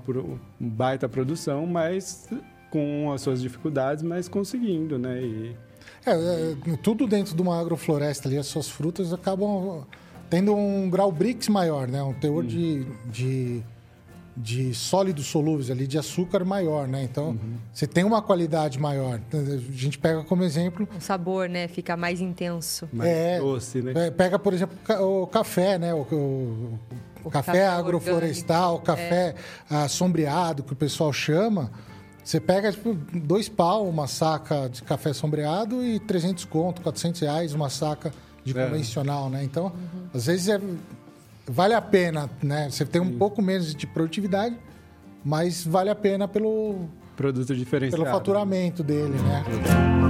baita produção, mas com as suas dificuldades, mas conseguindo, né? E, É, é, tudo dentro de uma agrofloresta ali, as suas frutas acabam tendo um grau BRICS maior, né? Um teor de, de, de sólidos solúveis ali, de açúcar maior, né? Então, você tem uma qualidade maior. A gente pega como exemplo O sabor, né? Fica mais intenso. mais É, doce, né? É, Pega, por exemplo, o café, né? O, o- o café, café agroflorestal, o café ah, sombreado, que o pessoal chama. Você pega, tipo, dois pau, uma saca de café sombreado e 300 conto, 400 reais, uma saca de É. convencional, né? Então, às vezes, é, vale a pena, né? Você tem um pouco menos de produtividade, mas vale a pena pelo, Produto diferenciado. pelo faturamento dele, né?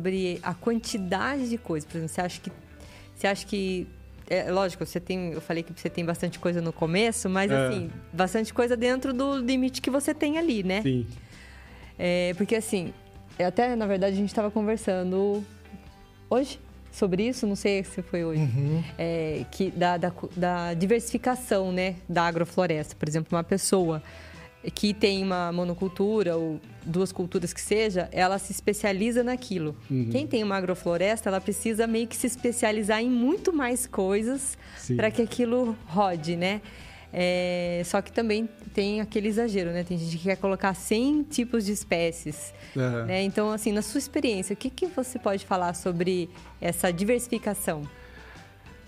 Sobre a quantidade de coisas. Por exemplo, você acha que. Você acha que. É, lógico, você tem. Eu falei que você tem bastante coisa no começo, mas É. assim, bastante coisa dentro do limite que você tem ali, né? Sim. É, porque assim, até na verdade a gente estava conversando hoje. sobre isso, não sei se foi hoje, uhum. é, que da, da, da, diversificação né, da agrofloresta. Por exemplo, uma pessoa que tem uma monocultura ou duas culturas que seja, ela se especializa naquilo. Uhum. Quem tem uma agrofloresta, ela precisa meio que se especializar em muito mais coisas para que aquilo rode, né? É, só que também tem aquele exagero, né? Tem gente que quer colocar 100 tipos de espécies. Uhum. Né? Então, assim, na sua experiência, o que, que você pode falar sobre essa diversificação?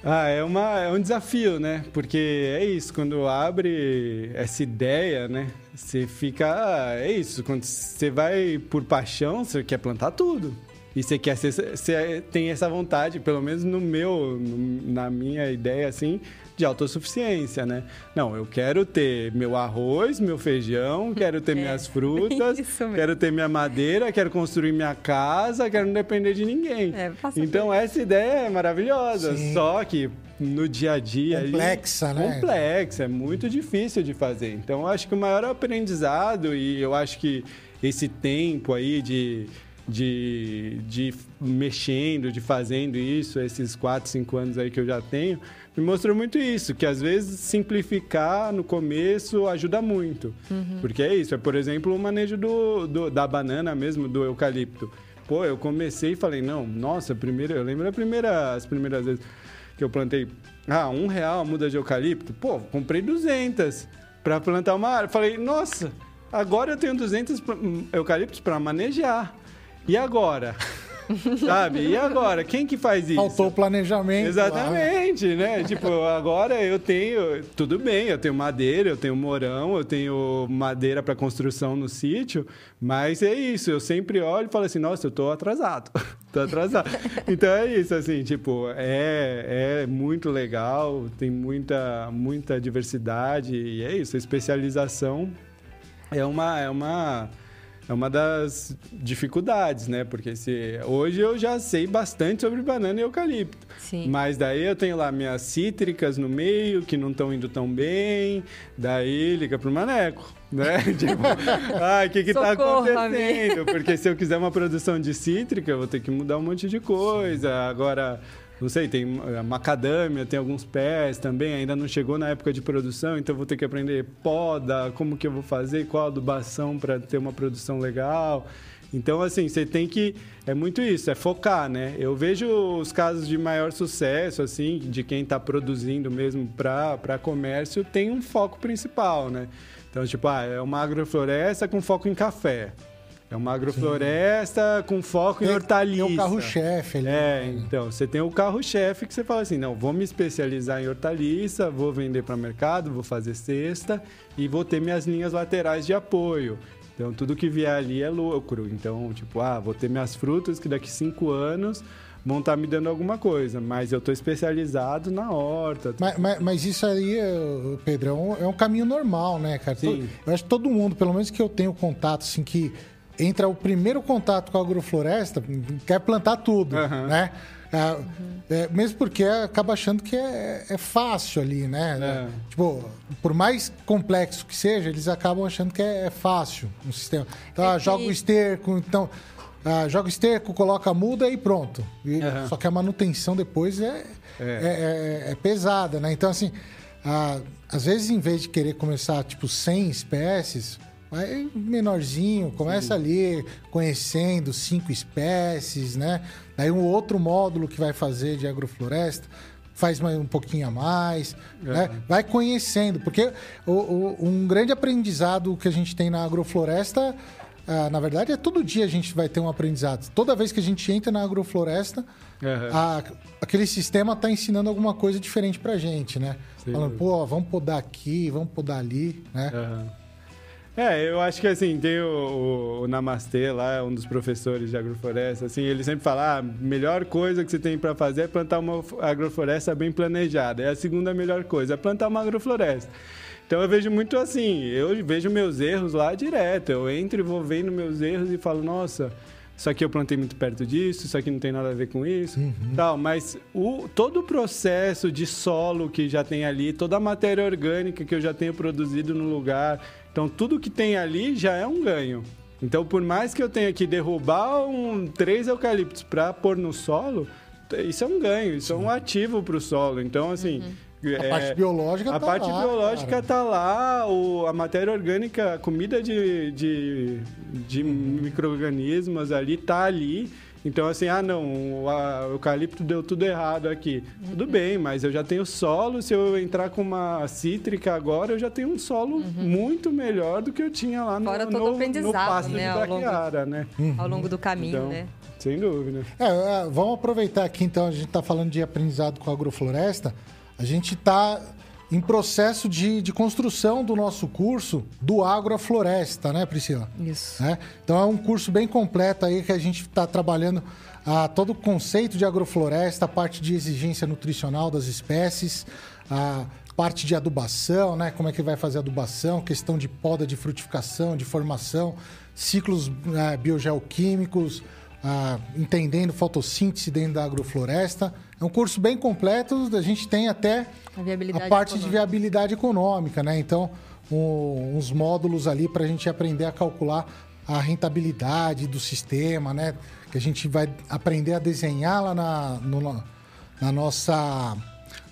Ah, é, uma, é um desafio, né? Porque é isso, quando abre essa ideia, né? Você fica. Ah, é isso, quando você vai por paixão, você quer plantar tudo. E você quer ser, você tem essa vontade, pelo menos no meu, na minha ideia, assim, de autossuficiência, né? Não, eu quero ter meu arroz, meu feijão, quero ter é, minhas frutas, quero ter minha madeira, quero construir minha casa, quero não depender de ninguém. É, então essa ideia é maravilhosa, Sim. só que no dia a dia complexa, ali, né? Complexa, é muito difícil de fazer. Então acho que o maior aprendizado e eu acho que esse tempo aí de de, de mexendo, de fazendo isso, esses 4, 5 anos aí que eu já tenho, me mostrou muito isso, que às vezes simplificar no começo ajuda muito. Uhum. Porque é isso, é por exemplo o manejo do, do, da banana mesmo, do eucalipto. Pô, eu comecei e falei, não, nossa, primeiro, eu lembro a primeira, as primeiras vezes que eu plantei, ah, um real a muda de eucalipto. Pô, comprei 200 para plantar uma árvore. Falei, nossa, agora eu tenho 200 eucaliptos para manejar. E agora? Sabe? E agora? Quem que faz isso? Faltou o planejamento. Exatamente, lá. né? tipo, agora eu tenho. Tudo bem, eu tenho madeira, eu tenho morão, eu tenho madeira para construção no sítio, mas é isso. Eu sempre olho e falo assim: nossa, eu tô atrasado. tô atrasado. então é isso, assim, tipo, é, é muito legal, tem muita, muita diversidade e é isso. A especialização é uma. É uma é uma das dificuldades, né? Porque se hoje eu já sei bastante sobre banana e eucalipto. Sim. Mas daí eu tenho lá minhas cítricas no meio que não estão indo tão bem, daí liga pro maneco, né? tipo, ai, o que que tá Socorro, tá acontecendo? Porque se eu quiser uma produção de cítrica, eu vou ter que mudar um monte de coisa. Sim. Agora não sei, tem eh, macadâmia, tem alguns pés também, ainda não chegou na época de produção, então vou ter que aprender poda, como que eu vou fazer, qual adubação para ter uma produção legal. Então, assim, você tem que. É muito isso, é focar, né? Eu vejo os casos de maior sucesso, assim, de quem está produzindo mesmo para comércio, tem um foco principal, né? Então, tipo, ah, é uma agrofloresta com foco em café. É uma agrofloresta Sim. com foco em hortaliça. Tem o carro-chefe ali. É, então, você tem o carro-chefe que você fala assim, não, vou me especializar em hortaliça, vou vender para mercado, vou fazer cesta e vou ter minhas linhas laterais de apoio. Então, tudo que vier ali é lucro. Então, tipo, ah, vou ter minhas frutas que daqui cinco anos vão estar tá me dando alguma coisa, mas eu estou especializado na horta. Mas, mas, mas, isso aí, Pedrão, é um caminho normal, né, cara? Sim. Eu acho que todo mundo, pelo menos que eu tenho contato, assim, que entra o primeiro contato com a agrofloresta, quer plantar tudo, uhum. né? É, uhum. é, mesmo porque acaba achando que é, é fácil ali, né? É. Tipo, por mais complexo que seja, eles acabam achando que é, é fácil um sistema. Então, ah, joga o esterco, então... Ah, joga o esterco, coloca a muda e pronto. E, uhum. Só que a manutenção depois é, é. é pesada, né? Então, assim, ah, às vezes, em vez de querer começar, tipo, 100 espécies Vai menorzinho, começa Sim. ali conhecendo cinco espécies, né? Daí um outro módulo que vai fazer de agrofloresta faz mais um pouquinho a mais, é. né? Vai conhecendo, porque o, o, um grande aprendizado que a gente tem na agrofloresta, ah, na verdade, é todo dia a gente vai ter um aprendizado. Toda vez que a gente entra na agrofloresta, uhum. a, aquele sistema está ensinando alguma coisa diferente para a gente, né? Sim. Falando, pô, vamos podar aqui, vamos podar ali, né? Uhum. É, eu acho que assim, tem o, o, o Namastê lá, um dos professores de agrofloresta, assim, ele sempre fala, ah, a melhor coisa que você tem para fazer é plantar uma agrofloresta bem planejada. É a segunda melhor coisa, é plantar uma agrofloresta. Então eu vejo muito assim, eu vejo meus erros lá direto. Eu entro e vou vendo meus erros e falo, nossa, isso aqui eu plantei muito perto disso, isso aqui não tem nada a ver com isso, uhum. tal. Mas o, todo o processo de solo que já tem ali, toda a matéria orgânica que eu já tenho produzido no lugar, então, tudo que tem ali já é um ganho. Então, por mais que eu tenha que derrubar um, três eucaliptos para pôr no solo, isso é um ganho, isso Sim. é um ativo para o solo. Então, assim. Uhum. A é, parte biológica a tá parte lá, biológica está lá, o, a matéria orgânica, a comida de, de, de micro-organismos ali está ali. Então, assim, ah, não, o eucalipto deu tudo errado aqui. Uhum. Tudo bem, mas eu já tenho solo. Se eu entrar com uma cítrica agora, eu já tenho um solo uhum. muito melhor do que eu tinha lá no, Fora todo no, aprendizado, no pasto né, de ao longo, né? Uhum. Ao longo do caminho, então, né? Sem dúvida. É, é, vamos aproveitar aqui, então, a gente está falando de aprendizado com a agrofloresta. A gente está em processo de, de construção do nosso curso do Agrofloresta, né, Priscila? Isso. É? Então é um curso bem completo aí que a gente está trabalhando a todo o conceito de agrofloresta, a parte de exigência nutricional das espécies, a parte de adubação, né? Como é que vai fazer adubação, questão de poda de frutificação, de formação, ciclos é, biogeoquímicos, ah, entendendo fotossíntese dentro da agrofloresta. É um curso bem completo, a gente tem até a, a parte econômica. de viabilidade econômica, né? Então, um, uns módulos ali para a gente aprender a calcular a rentabilidade do sistema, né? Que a gente vai aprender a desenhar lá na, no, na nossa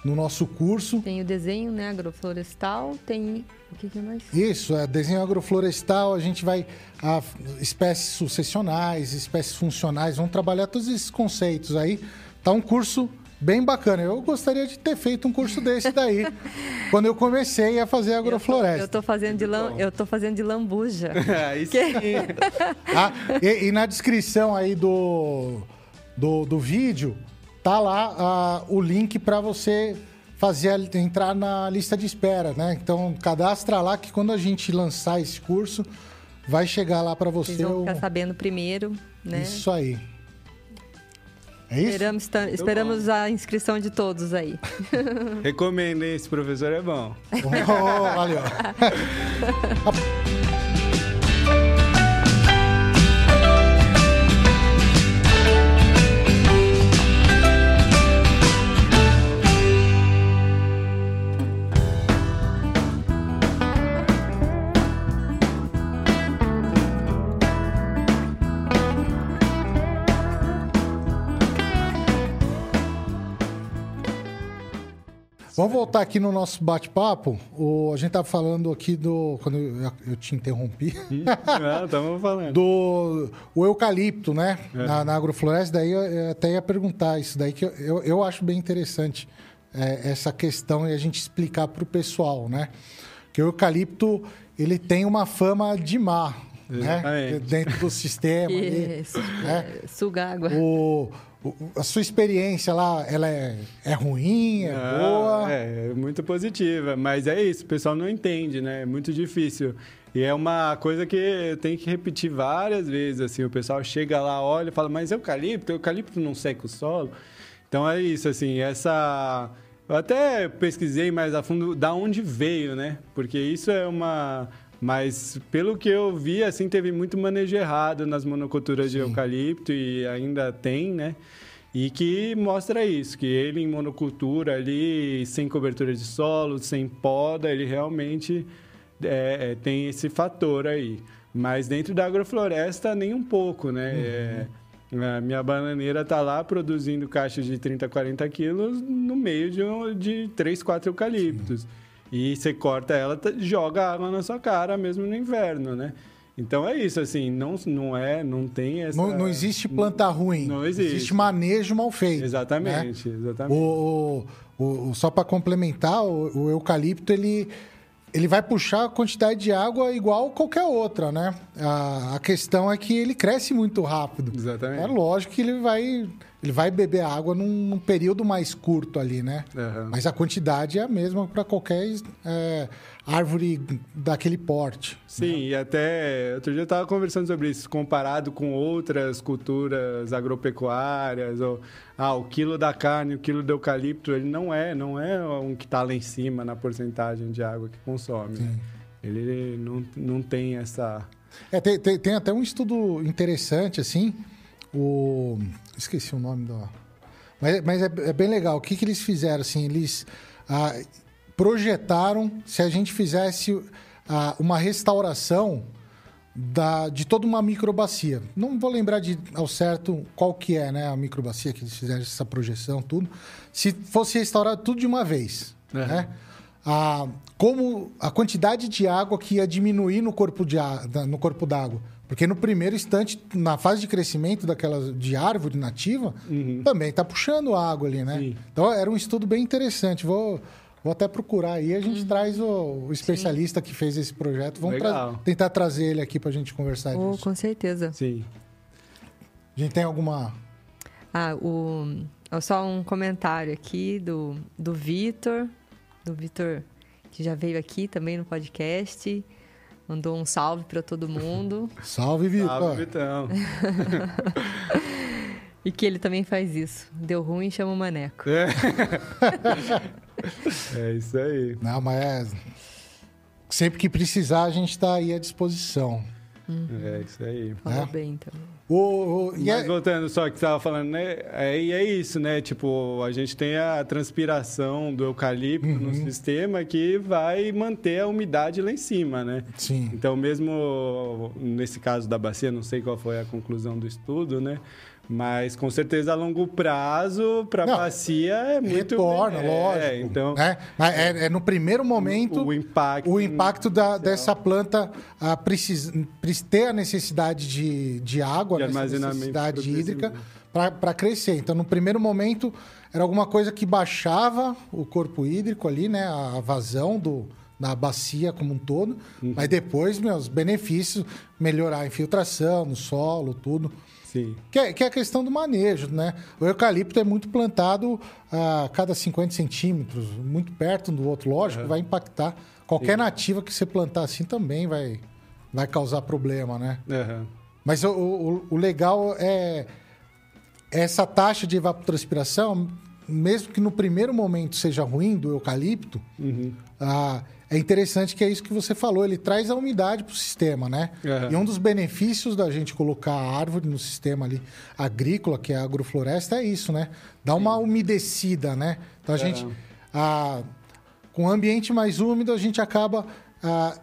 no nosso curso. Tem o desenho né, agroflorestal, tem. O que, que mais? Isso, é desenho agroflorestal, a gente vai. A, espécies sucessionais, espécies funcionais, vamos trabalhar todos esses conceitos aí. Tá um curso bem bacana. Eu gostaria de ter feito um curso desse daí, quando eu comecei a fazer agrofloresta. Eu tô fazendo de lam, eu tô fazendo de lambuja. Isso que... ah, e, e, na descrição aí do, do, do vídeo tá lá uh, o link para você fazer entrar na lista de espera, né? Então cadastra lá que quando a gente lançar esse curso vai chegar lá para você. Vocês vão ficar sabendo primeiro, né? Isso aí. É isso? Esperamos, esperamos a inscrição de todos aí. Recomendo, esse professor é bom. Oh, valeu. Vamos voltar aqui no nosso bate-papo. A gente estava falando aqui do. Quando eu, eu te interrompi. Não, estamos falando. Do o eucalipto, né? É. Na, na, agrofloresta. Daí eu, eu, até ia perguntar isso daí, que eu, eu, eu acho bem interessante é, essa questão e a gente explicar para o pessoal, né? Que o eucalipto ele tem uma fama de má. Né? Dentro do sistema. Isso, ali, né? Suga água. O, a sua experiência lá, ela é, é ruim, é não, boa? É, é muito positiva, mas é isso, o pessoal não entende, né? É muito difícil. E é uma coisa que tem que repetir várias vezes, assim, o pessoal chega lá, olha e fala, mas eucalipto, eucalipto não seca o solo? Então é isso, assim, essa... Eu até pesquisei mais a fundo da onde veio, né? Porque isso é uma mas pelo que eu vi, assim, teve muito manejo errado nas monoculturas Sim. de eucalipto e ainda tem, né? E que mostra isso, que ele em monocultura ali, sem cobertura de solo, sem poda, ele realmente é, é, tem esse fator aí. Mas dentro da agrofloresta, nem um pouco, né? Uhum. É, a minha bananeira está lá produzindo caixas de 30, 40 quilos no meio de, de 3, 4 eucaliptos. Sim. E você corta ela, joga água na sua cara mesmo no inverno, né? Então é isso, assim, não, não é, não tem essa... Não, não existe planta ruim. Não existe. Existe manejo mal feito. Exatamente, né? exatamente. O, o, o, só para complementar, o, o eucalipto, ele ele vai puxar a quantidade de água igual qualquer outra, né? A, a, questão é que ele cresce muito rápido. Exatamente. É lógico que ele vai, ele vai beber água num, num período mais curto ali, né? Uhum. Mas a quantidade é a mesma para qualquer é, árvore daquele porte. Sim, né? e até outro dia eu estava conversando sobre isso, comparado com outras culturas agropecuárias, ou ah, o quilo da carne, o quilo do eucalipto, ele não é, não é um que está lá em cima na porcentagem de água que consome. Né? Ele não, não tem essa. É, tem, tem, tem, até um estudo interessante, assim. O. Esqueci o nome da. Mas, mas é, é, bem legal. O que, que eles fizeram? Assim, eles ah, projetaram se a gente fizesse ah, uma restauração da, de toda uma microbacia. Não vou lembrar de, ao certo qual que é né, a microbacia que eles fizeram essa projeção, tudo. Se fosse restaurado tudo de uma vez, Uhum. né? A, como a quantidade de água que ia diminuir no corpo de no corpo d'água. Porque no primeiro instante, na fase de crescimento daquela de árvore nativa, também está puxando água ali, né? Uhum. Sim. Então era um estudo bem interessante. Vou, vou até procurar aí. A gente traz o, o especialista que fez esse projeto. Vamos tra- tentar trazer ele aqui para a gente conversar Oh, disso. com certeza. Sim. A gente tem alguma. Ah, o, só um comentário aqui do, do Vitor, do Vitor que já veio aqui também no podcast, mandou um salve para todo mundo Salve, Vitor! Salve, Vitão. e que ele também faz isso. Deu ruim, chama o maneco. É. é isso aí. Não, mas é... sempre que precisar, a gente está aí à disposição. É isso aí. Falou É. bem então. O, o- e Mas é- voltando só que você estava falando, né? É, e é isso, né? Tipo, a gente tem a transpiração do eucalipto Uhum. no sistema que vai manter a umidade lá em cima, né? Sim. Então, mesmo nesse caso da bacia, não sei qual foi a conclusão do estudo, né? Mas com certeza a longo prazo, para a bacia é muito. Retorna, é, lógico. então, né? Mas é, é no primeiro momento o impacto. o impacto da- dessa planta a precis, pre- ter a necessidade de, de água, De né? armazenamento necessidade hídrica para crescer. Então, no primeiro momento, era alguma coisa que baixava o corpo hídrico ali, né? A vazão do, da bacia como um todo. Uhum. Mas depois, meus benefícios, melhorar a infiltração no solo, tudo. Sim. Que é, que é a questão do manejo, né? O eucalipto é muito plantado a cada 50 centímetros, muito perto um do outro. Lógico, vai impactar. Qualquer nativa que você plantar assim também vai, vai causar problema, né? Aham. Mas o, o, o legal é essa taxa de evapotranspiração, mesmo que no primeiro momento seja ruim do eucalipto, Uhum. ah, é interessante que é isso que você falou, ele traz a umidade para o sistema, né? Aham. E um dos benefícios da gente colocar a árvore no sistema ali agrícola, que é a agrofloresta, é isso, né? Dá uma umedecida, né? Então a gente, ah, com o ambiente mais úmido, a gente acaba ah,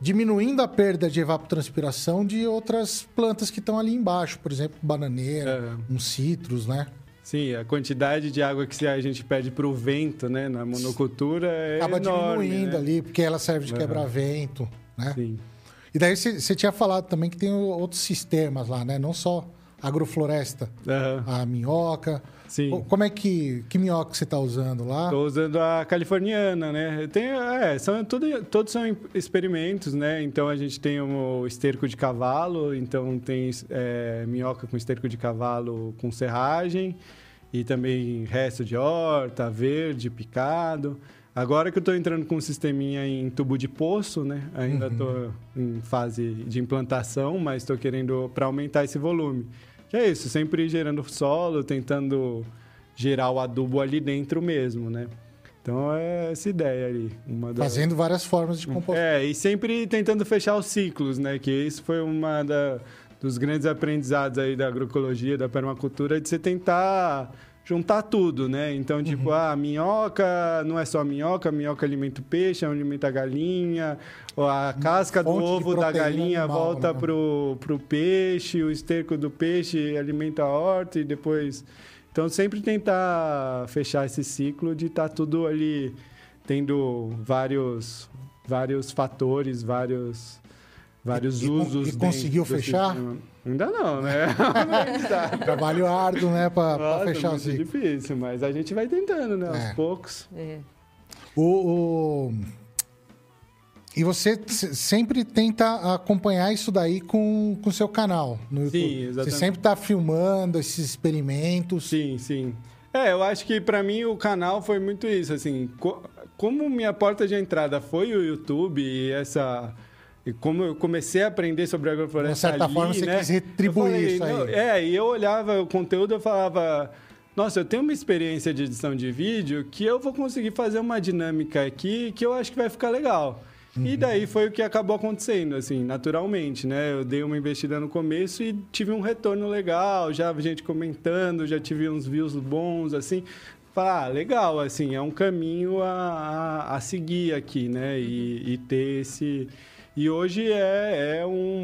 diminuindo a perda de evapotranspiração de outras plantas que estão ali embaixo, por exemplo, bananeira, Aham. um citros, né? Sim, a quantidade de água que a gente pede para o vento, né, na monocultura é Acaba enorme, diminuindo né? ali, porque ela serve de Aham. quebra-vento, né? Sim. E daí você tinha falado também que tem outros sistemas lá, né? Não só agrofloresta, Aham. a minhoca. Sim. Co- Como é que... Que minhoca você está usando lá? Estou usando a californiana, né? Tem, é, são, tudo, todos são experimentos, né? Então a gente tem o esterco de cavalo, então tem é, minhoca com esterco de cavalo com serragem e também resto de horta, verde, picado. Agora que eu estou entrando com um sisteminha em tubo de poço, né? Ainda estou em fase de implantação, mas estou querendo para aumentar esse volume. Que é isso, sempre gerando solo, tentando gerar o adubo ali dentro mesmo, né? Então é essa ideia ali. Uma das- Fazendo várias formas de composto. é, e sempre tentando fechar os ciclos, né? Que isso foi uma da, dos grandes aprendizados aí da agroecologia, da permacultura, de você tentar juntar tudo, né? Então, tipo, ah, a minhoca não é só a minhoca, a minhoca alimenta o peixe, alimenta a galinha, ou a casca do ovo da galinha animal, volta né? pro, pro peixe, o esterco do peixe alimenta a horta e depois... Então, sempre tentar fechar esse ciclo de estar tudo ali tendo vários, vários fatores, vários, vários E- e usos. e dentro conseguiu fechar? sistema. Ainda não, né? Trabalho árduo, né? Para Nossa, fechar o ciclo. difícil, mas a gente vai tentando, né? É. Aos poucos. É. O, o- E você se- sempre tenta acompanhar isso daí com o seu canal no YouTube. Sim, exatamente. Você sempre está filmando esses experimentos. Sim, sim. É, eu acho que pra mim o canal foi muito isso, assim, co- como minha porta de entrada foi o YouTube e essa e como eu comecei a aprender sobre agrofloresta De certa ali, forma, você né, quis retribuir falei, isso aí. não, é, e eu olhava o conteúdo eu falava, nossa, eu tenho uma experiência de edição de vídeo que eu vou conseguir fazer uma dinâmica aqui que eu acho que vai ficar legal. Uhum. E daí foi o que acabou acontecendo, assim, naturalmente, né? Eu dei uma investida no começo e tive um retorno legal, já gente comentando, já tive uns views bons, assim. Falar, ah, legal, assim, é um caminho a, a, a seguir aqui, né? E, e ter esse, E hoje é, é um,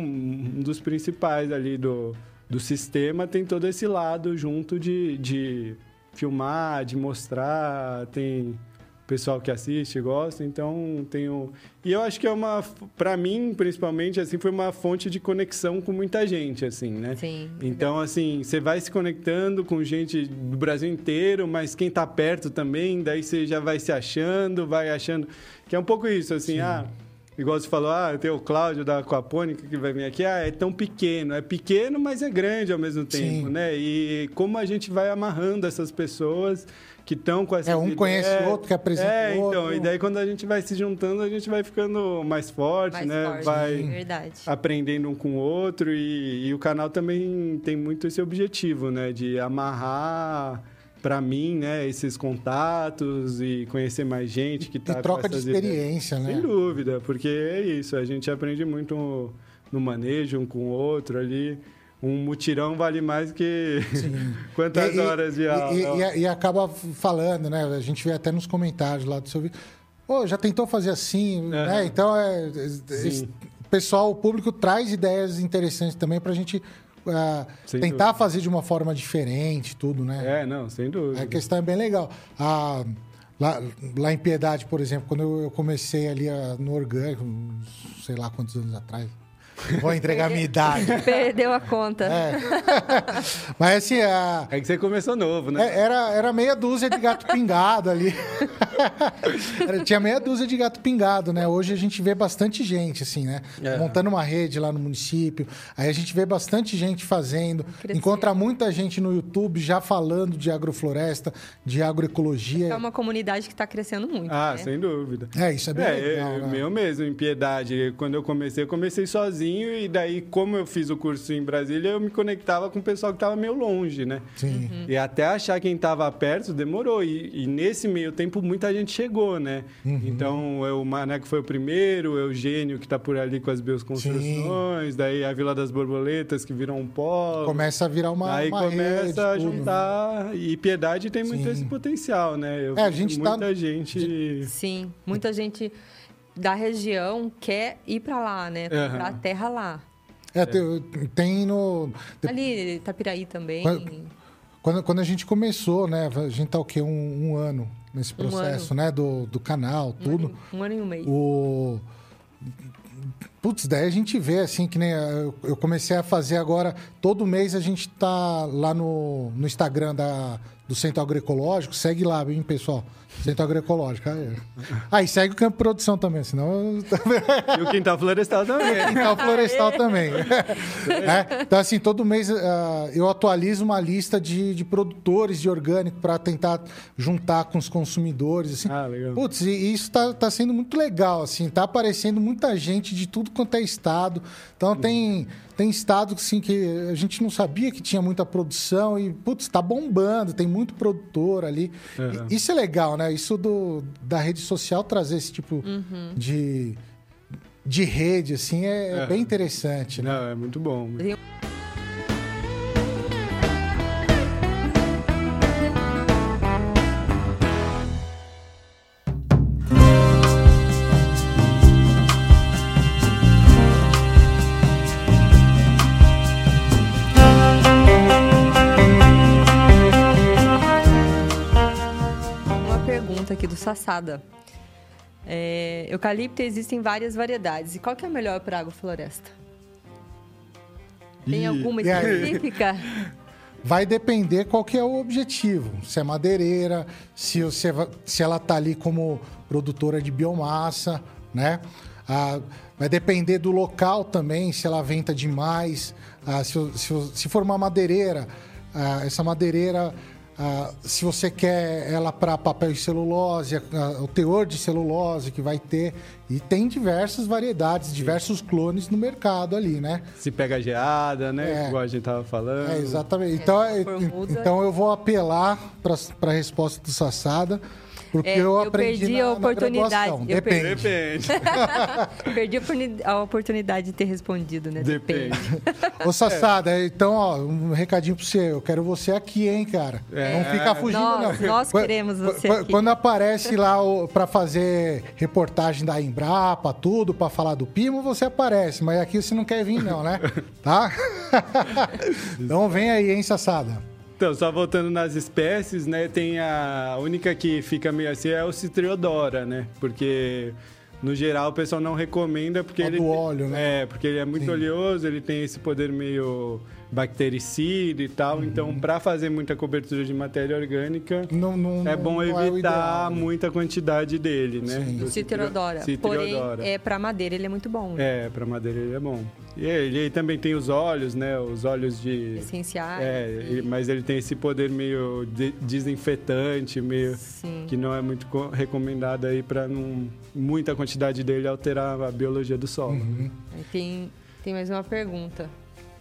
um dos principais ali do, do sistema, tem todo esse lado junto de, de filmar, de mostrar, tem pessoal que assiste gosta, então tenho e eu acho que é uma para mim principalmente assim foi uma fonte de conexão com muita gente assim, né? Sim. Então assim você vai se conectando com gente do Brasil inteiro, mas quem está perto também, daí você já vai se achando, vai achando que é um pouco isso assim, Sim. ah Igual você falou, ah, tem o Cláudio da Aquapônica que vai vir aqui. Ah, é tão pequeno. É pequeno, mas é grande ao mesmo tempo, Sim. né? E como a gente vai amarrando essas pessoas que estão com essa É, um conhece o outro, que apresenta é, o outro. então, e daí quando a gente vai se juntando, a gente vai ficando mais forte, mais né? Forte, vai verdade. aprendendo um com o outro e, e o canal também tem muito esse objetivo, né? De amarrar para mim, né, esses contatos e conhecer mais gente que está E troca de experiência, ideias. né? Sem dúvida, porque é isso, a gente aprende muito no manejo um com o outro ali um mutirão vale mais que quantas e, horas de aula. E, e, acaba falando, né? A gente vê até nos comentários lá do seu vídeo. Oh, já tentou fazer assim, uhum. né? Então, é, o pessoal, o público traz ideias interessantes também para a gente tentar dúvida. fazer de uma forma diferente, tudo, né? É, não, sem dúvida. A questão é bem legal. Ah, lá, lá em Piedade, por exemplo, quando eu, eu comecei ali a, no orgânico, sei lá quantos anos atrás, Vou entregar a minha idade. Perdeu a conta. É. Mas assim. A... É que você começou novo, né? É, era, era meia dúzia de gato pingado ali. era, tinha meia dúzia de gato pingado, né? Hoje a gente vê bastante gente, assim, né? É. Montando uma rede lá no município. Aí a gente vê bastante gente fazendo. Encontra muita gente no YouTube já falando de agrofloresta, de agroecologia. É uma comunidade que está crescendo muito. Ah, né? sem dúvida. É, isso é bem é, legal. É, né? Meu mesmo, em Piedade. Quando eu comecei, eu comecei sozinho sozinho e daí, como eu fiz o curso em Brasília, eu me conectava com o pessoal que estava meio longe, né? Sim. Uhum. E até achar quem estava perto demorou. E, e, nesse meio tempo, muita gente chegou, né? Uhum. Então, o Maneco foi o primeiro, o Eugênio, que está por ali com as biosconstruções, Sim. daí a Vila das Borboletas, que virou um pó. Começa a virar uma Aí uma começa rede, a tudo, juntar. Né? E Piedade tem muito Sim. esse potencial, né? Eu é, a gente muita tá... gente. Sim, muita gente da região quer ir para lá, né? Uhum. Para a terra lá. É, tem, tem no. Ali, Itapiraí também. Quando, quando a gente começou, né? A gente tá o quê? Um, um ano nesse processo, um né? Do, do canal, tudo. Um ano, um ano e um mês. O. Putz, daí a gente vê, assim, que nem eu comecei a fazer agora. Todo mês a gente tá lá no, no Instagram da, do Centro Agroecológico. Segue lá, hein, pessoal? Centro Agroecológico. Aí, aí ah, segue o Campo Produção também, senão... e o Quintal Florestal também. o Quintal Florestal também. É, então, assim, todo mês uh, eu atualizo uma lista de, de produtores de orgânico para tentar juntar com os consumidores. Assim. Ah, legal. Putz, e isso está tá sendo muito legal, assim. Tá aparecendo muita gente de tudo quanto é estado. Então, hum. tem tem estado assim, que a gente não sabia que tinha muita produção e, putz, está bombando, tem muito produtor ali. Uhum. Isso é legal, né? Isso do, da rede social trazer esse tipo uhum. de, de rede, assim, é, é. bem interessante. Né? Não, é muito bom. Sassada. É, eucalipto existem várias variedades. E qual que é a melhor para agrofloresta? Tem alguma específica? Vai depender qual que é o objetivo. Se é madeireira, se, você, se ela está ali como produtora de biomassa, né? Ah, vai depender do local também, se ela venta demais. Ah, se, se, se for uma madeireira, ah, essa madeireira ah, se você quer ela para papel e celulose, ah, o teor de celulose que vai ter. E tem diversas variedades, Sim. diversos clones no mercado ali, né? Se pega geada, né? É. Igual a gente tava falando. É, exatamente. Então, é, então eu vou apelar para a resposta do Sassada. Porque É, eu eu aprendi perdi na, a na oportunidade. Eu Depende. Depende. Perdi a oportuni- a oportunidade de ter respondido, né? Depende. Ô, Sassada, então, ó, um recadinho pra você. Eu quero você aqui, hein, cara. É. Não fica fugindo, Nós- não. nós Qu- queremos você qu- aqui. Quando aparece lá o, pra fazer reportagem da Embrapa, tudo, pra falar do Pimo, você aparece. Mas aqui você não quer vir, não, né? tá? então vem aí, hein, Sassada. Então, só voltando nas espécies, né? Tem a única que fica meio assim é o Citriodora, né? Porque no geral o pessoal não recomenda porque ele do óleo, né? É, porque ele é muito Sim. oleoso, ele tem esse poder meio bactericida e tal. Uhum. Então, para fazer muita cobertura de matéria orgânica, Não, não, é bom não o evitar ideal, né? muita quantidade dele, né? Sim. Do Citerodora. Citriodora. Porém, é, pra madeira ele é muito bom. né? É, para madeira ele é bom. E ele também tem os óleos, né? Os óleos de Essenciais. é, e- mas ele tem esse poder meio de- desinfetante, meio Sim. que não é muito co- recomendado aí para não muita quantidade dele alterar a biologia do solo. Uhum. Aí Tem, tem mais uma pergunta.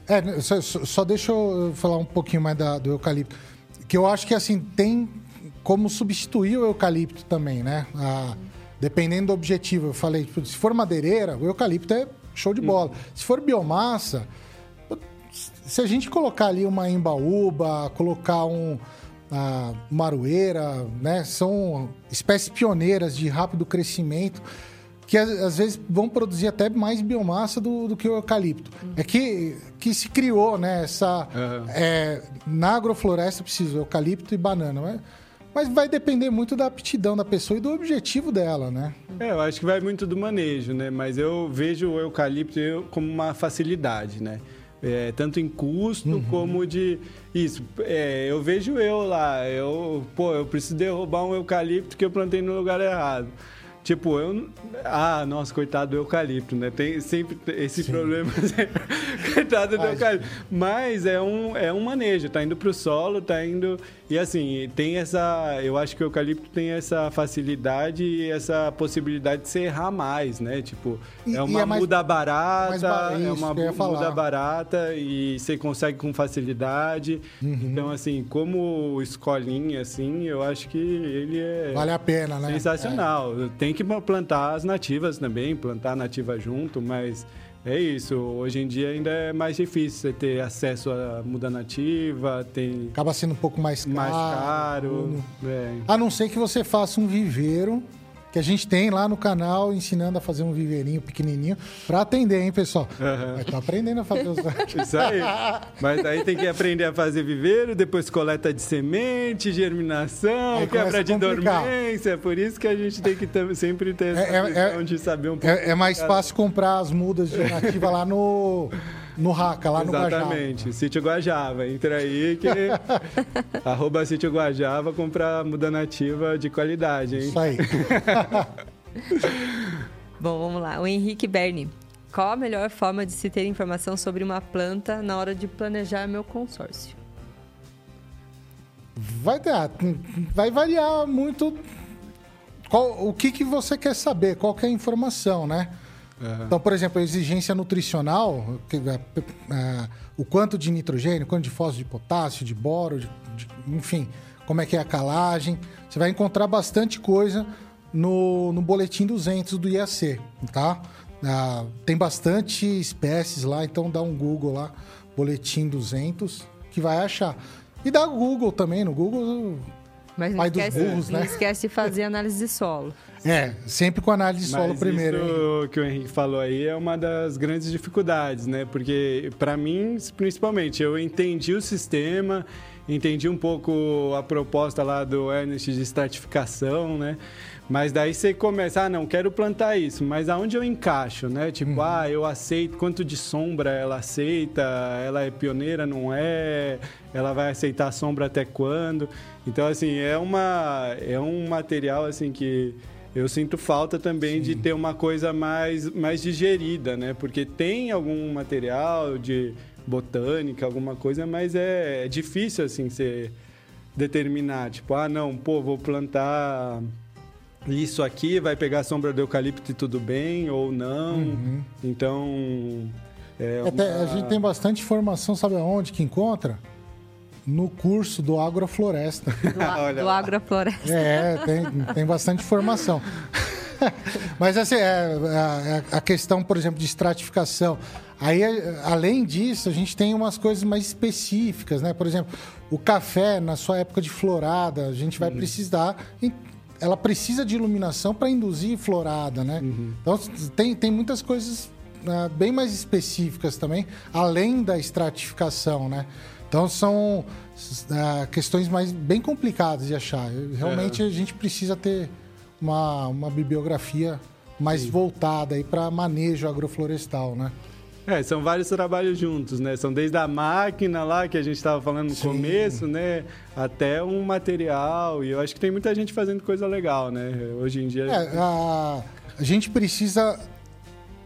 É, só, só- só deixa eu falar um pouquinho mais da- do eucalipto. Que eu acho que, assim, tem como substituir o eucalipto também, né? Ah, dependendo do objetivo. Eu falei, tipo, se for madeireira, o eucalipto é show de bola. Se for biomassa, se a gente colocar ali uma embaúba, colocar um a maroeira, né? São espécies pioneiras de rápido crescimento que às, vezes vão produzir até mais biomassa do, do que o eucalipto. É que, que se criou, né? Essa, Aham. é, na agrofloresta precisa eucalipto e banana, mas, mas vai depender muito da aptidão da pessoa e do objetivo dela, né? É, eu acho que vai muito do manejo, né? Mas eu vejo o eucalipto eu- como uma facilidade, né? É, tanto em custo como de isso. É, eu vejo eu lá, eu, pô, eu preciso derrubar um eucalipto que eu plantei no lugar errado. Tipo, eu. Ah, nossa, coitado do eucalipto, né? Tem sempre esse problema. coitado do Ai. eucalipto. Mas é um, é um manejo, tá indo pro solo, tá indo. E assim, tem essa. Eu acho que o eucalipto tem essa facilidade e essa possibilidade de serrar mais, né? Tipo, E- é uma é mais- muda barata, ba- é uma muda barata e você consegue com facilidade. Uhum. Então, assim, como escolinha, assim, eu acho que ele é. Vale a pena, né? Sensacional. Tem que plantar as nativas também, plantar a nativa junto, mas é isso. Hoje em dia ainda é mais difícil você ter acesso à muda nativa, tem acaba sendo um pouco mais caro. mais caro. tudo. é. A não ser que você faça um viveiro, que a gente tem lá no canal ensinando a fazer um viveirinho pequenininho para atender, hein, pessoal? Aham. Mas tô aprendendo a fazer os... Isso aí. Mas aí tem que aprender a fazer viveiro, depois coleta de semente, germinação, Aí quebra de dormência. Por isso que a gente tem que ter- sempre ter essa É- é- é- de saber um pouco. É, é mais fácil comprar as mudas de nativa lá no, no Raca, lá no Guajá. Exatamente, Sítio Guajava. Entra aí que. arroba Sítio Guajava comprar muda nativa de qualidade, hein? Isso aí. Bom, vamos lá. O Henrique Berni. Qual a melhor forma de se ter informação sobre uma planta na hora de planejar meu consórcio? Vai, dar, vai variar muito qual- o que, que você quer saber, qual que é a informação, né? Então, por exemplo, a exigência nutricional, que é, é, o quanto de nitrogênio, quanto de fósforo, de potássio, de boro, de- de- enfim, como é que é a calagem. Você vai encontrar bastante coisa no, no boletim 200 do IAC, tá? Ah, tem bastante espécies lá, então dá um Google lá, boletim 200, que vai achar. E dá Google também, no Google Mas não, Pai dos esquece, burros, não né? esquece de fazer análise de solo. É, sempre com análise de solo Mas primeiro. hein? isso que o Henrique falou aí é uma das grandes dificuldades, né? Porque, para mim, principalmente, eu entendi o sistema, entendi um pouco a proposta lá do Ernest de estratificação, né? Mas daí você começa, ah, não, quero plantar isso, mas aonde eu encaixo, né? Tipo, ah, eu aceito, quanto de sombra ela aceita, ela é pioneira, não é, ela vai aceitar sombra até quando. Então, assim, é, uma, é um material, assim, que eu sinto falta também de ter uma coisa mais, mais digerida, né? Porque tem algum material de botânica, alguma coisa, mas é, é difícil, assim, você determinar. Tipo, ah, não, pô, vou plantar isso aqui, vai pegar a sombra do eucalipto e tudo bem, ou não. Então, é Até, uma- a gente tem bastante informação, sabe aonde que encontra? No curso do Agrofloresta. Do, a, do Agrofloresta. É, tem, tem bastante informação. Mas assim, é, a, a, questão, por exemplo, de estratificação. Aí, além disso, a gente tem umas coisas mais específicas, né? Por exemplo, o café, na sua época de florada, a gente vai uhum. precisar. Ela precisa de iluminação para induzir florada, né? Uhum. Então, tem, tem muitas coisas uh, bem mais específicas também, além da estratificação, né? Então, são uh, questões mais bem complicadas de achar. Realmente, é. a gente precisa ter uma, uma bibliografia mais Sim. voltada para manejo agroflorestal, né? É, são vários trabalhos juntos, né? São desde a máquina lá que a gente estava falando no Sim. começo, né? Até um material. E eu acho que tem muita gente fazendo coisa legal, né? Hoje em dia. É, a, a gente precisa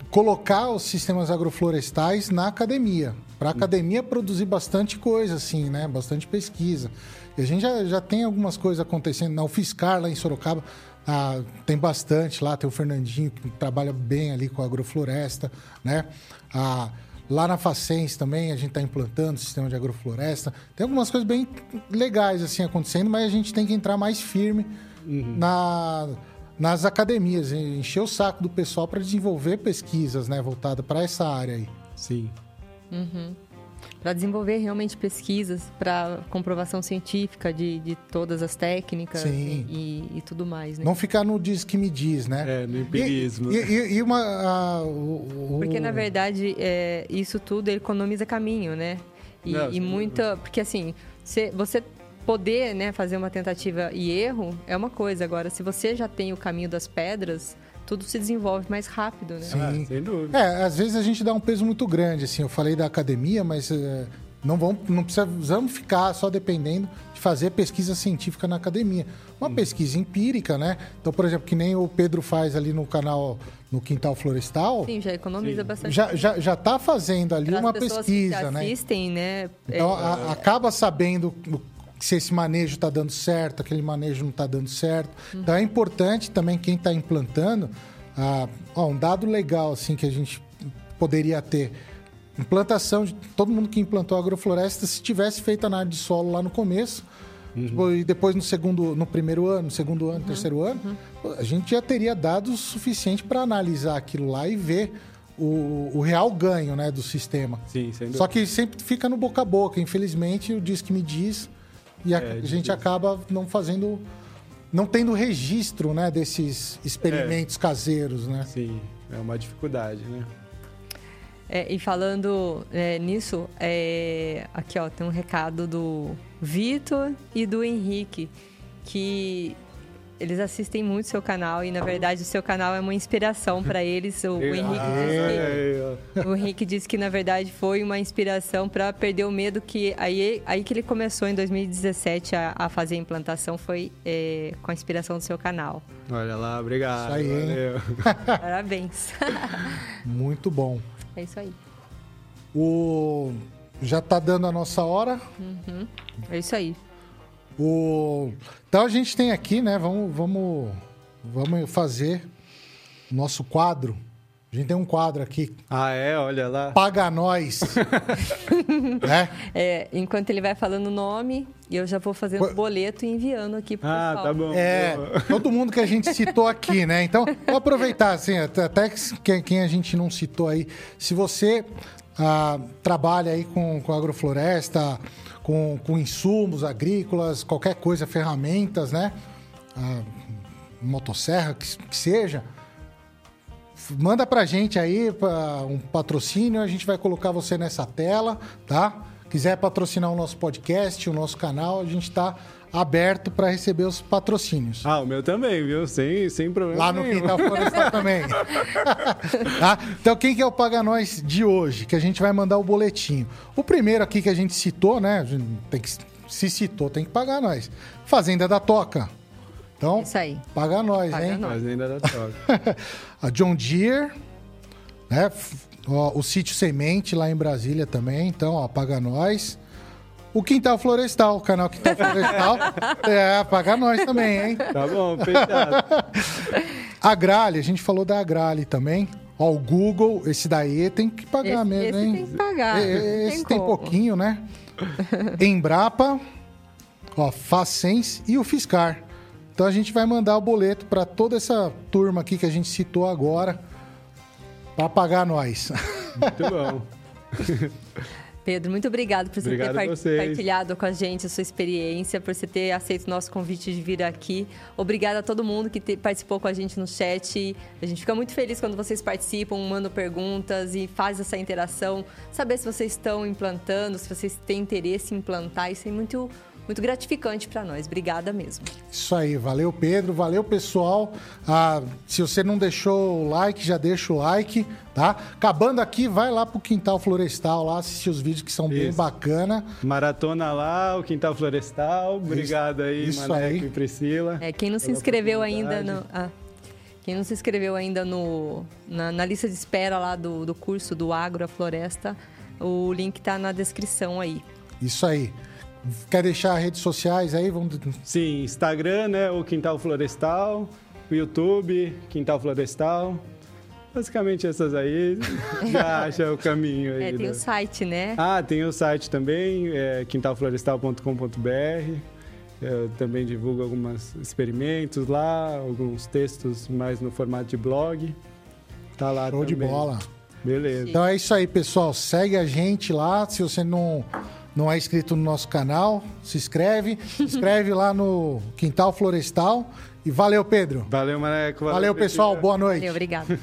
colocar os sistemas agroflorestais na academia. Para a academia produzir bastante coisa, assim, né? Bastante pesquisa. E a gente já, já tem algumas coisas acontecendo. Na UFSCar, lá em Sorocaba, ah, tem bastante lá, tem o Fernandinho que trabalha bem ali com a agrofloresta, né? Ah, lá na Facens também a gente está implantando o sistema de agrofloresta. Tem algumas coisas bem legais assim acontecendo, mas a gente tem que entrar mais firme uhum. na, nas academias, encher o saco do pessoal para desenvolver pesquisas, né, voltada para essa área aí. Sim. Uhum para desenvolver realmente pesquisas para comprovação científica de, de todas as técnicas e, e, e, tudo mais. Né? Não ficar no diz que me diz, né? É, no empirismo. E, e, e uma. A, o, o... Porque, na verdade, é, isso tudo economiza caminho, né? E, Não, e muita. Porque, assim, você, você poder né, fazer uma tentativa e erro é uma coisa. Agora, se você já tem o caminho das pedras tudo se desenvolve mais rápido, né? Sim. Ah, sem dúvida. É, às vezes a gente dá um peso muito grande, assim. Eu falei da academia, mas é, não, vamos, não precisamos ficar só dependendo de fazer pesquisa científica na academia. Uma hum. pesquisa empírica, né? Então, por exemplo, que nem o Pedro faz ali no canal no Quintal Florestal. Sim, já economiza Sim. bastante. Já, já, já tá fazendo ali uma pesquisa, que né? assistem, né? né? Então, é... a, acaba sabendo se esse manejo está dando certo, aquele manejo não está dando certo. Uhum. Então é importante também quem está implantando. Ah, ó, um dado legal assim que a gente poderia ter. Implantação de todo mundo que implantou agrofloresta, se tivesse feito análise de solo lá no começo, uhum. e depois no segundo, no primeiro ano, no segundo ano, uhum. terceiro ano, uhum. a gente já teria dados suficiente para analisar aquilo lá e ver o, o, real ganho né, do sistema. Sim, Só que sempre fica no boca a boca. Infelizmente, o Diz que me diz e a, é, gente acaba não fazendo não tendo registro né, desses experimentos é. caseiros, né? Sim, é uma dificuldade, né? É, e falando é, nisso, é, aqui ó, tem um recado do Vitor e do Henrique, que eles assistem muito seu canal e, na verdade, o seu canal é uma inspiração para eles. O, o, Henrique que, o, Henrique disse que, na verdade, foi uma inspiração para perder o medo que... Aí, aí que ele começou, em 2017, a, a fazer a implantação, foi é, com a inspiração do seu canal. Olha lá, obrigado. Isso aí, Valeu. Parabéns. muito bom. É isso aí. O... Já está dando a nossa hora. Uhum. É isso aí. O... Então a gente tem aqui, né? Vamos, vamos, vamos fazer nosso quadro. A gente tem um quadro aqui. Ah, é? Olha lá. Paga nós. né? É, enquanto ele vai falando o nome, eu já vou fazendo o boleto e enviando aqui pro ah, pessoal. Ah, tá bom. É, todo mundo que a gente citou aqui, né? Então, vou aproveitar, assim, até quem a gente não citou aí. Se você ah, trabalha aí com, com agrofloresta, com, com insumos agrícolas, qualquer coisa, ferramentas, né? Ah, motosserra, que, que seja. Manda pra gente aí um patrocínio, a gente vai colocar você nessa tela, tá? Quiser patrocinar o nosso podcast, o nosso canal, a gente está aberto para receber os patrocínios. Ah, o meu também, viu? Sem, sem problema Lá no nenhum. Quintal Florestal também. tá? Então, quem que é o Paga Nós de hoje? Que a gente vai mandar o boletim. O primeiro aqui que a gente citou, né? Tem que, se citou, tem que pagar nós. Fazenda da Toca. Então, Isso aí. paga nós, paga hein? Nós. Fazenda da Toca. a John Deere, né? O, o sítio Semente lá em Brasília também. Então, ó, paga nós. O Quintal Florestal, o canal Quintal Florestal. é, paga nós também, hein? Tá bom, fechado. A Grale, a gente falou da Grale também. Ó, o Google, esse daí tem que pagar Esse- mesmo, esse hein? tem que pagar, E- Esse tem tem, pouquinho, né? Embrapa, ó, Facens e o Fiscar. Então a gente vai mandar o boleto para toda essa turma aqui que a gente citou agora para pagar nós. Muito bom. Pedro, muito obrigado por você Obrigado ter a par- vocês. partilhado com a gente a sua experiência, por você ter aceito o nosso convite de vir aqui. Obrigada a todo mundo que participou com a gente no chat. A gente fica muito feliz quando vocês participam, mandam perguntas e faz essa interação. Saber se vocês estão implantando, se vocês têm interesse em implantar, isso é muito, muito gratificante para nós. Obrigada mesmo. Isso aí, valeu Pedro, valeu pessoal. Ah, se você não deixou o like, já deixa o like, tá? Acabando aqui, vai lá pro Quintal Florestal lá assistir os vídeos que são bem Isso. bacana. Maratona lá, o Quintal Florestal. Obrigado aí, Isso Maneco aí. e Priscila. É, quem não se inscreveu ainda no. ah, quem não se inscreveu ainda no, na, na lista de espera lá do, do curso do Agro a Floresta, o link tá na descrição aí. Isso aí. Quer deixar redes sociais aí? Vamos... Sim, Instagram, né? O Quintal Florestal. O YouTube, Quintal Florestal. Basicamente essas aí. Já acha o caminho aí. É, tem da- o site, né? Ah, tem o site também, é quintalflorestal.com.br. Eu também divulgo alguns experimentos lá, alguns textos mais no formato de blog. Tá lá Show de também. bola. Beleza. Então é isso aí, pessoal. Segue a gente lá. Se você não, não é inscrito no nosso canal, se inscreve. Se inscreve lá no Quintal Florestal. E valeu, Pedro. Valeu, Maneco. Valeu, Priscila. pessoal. Boa noite. Valeu, obrigada.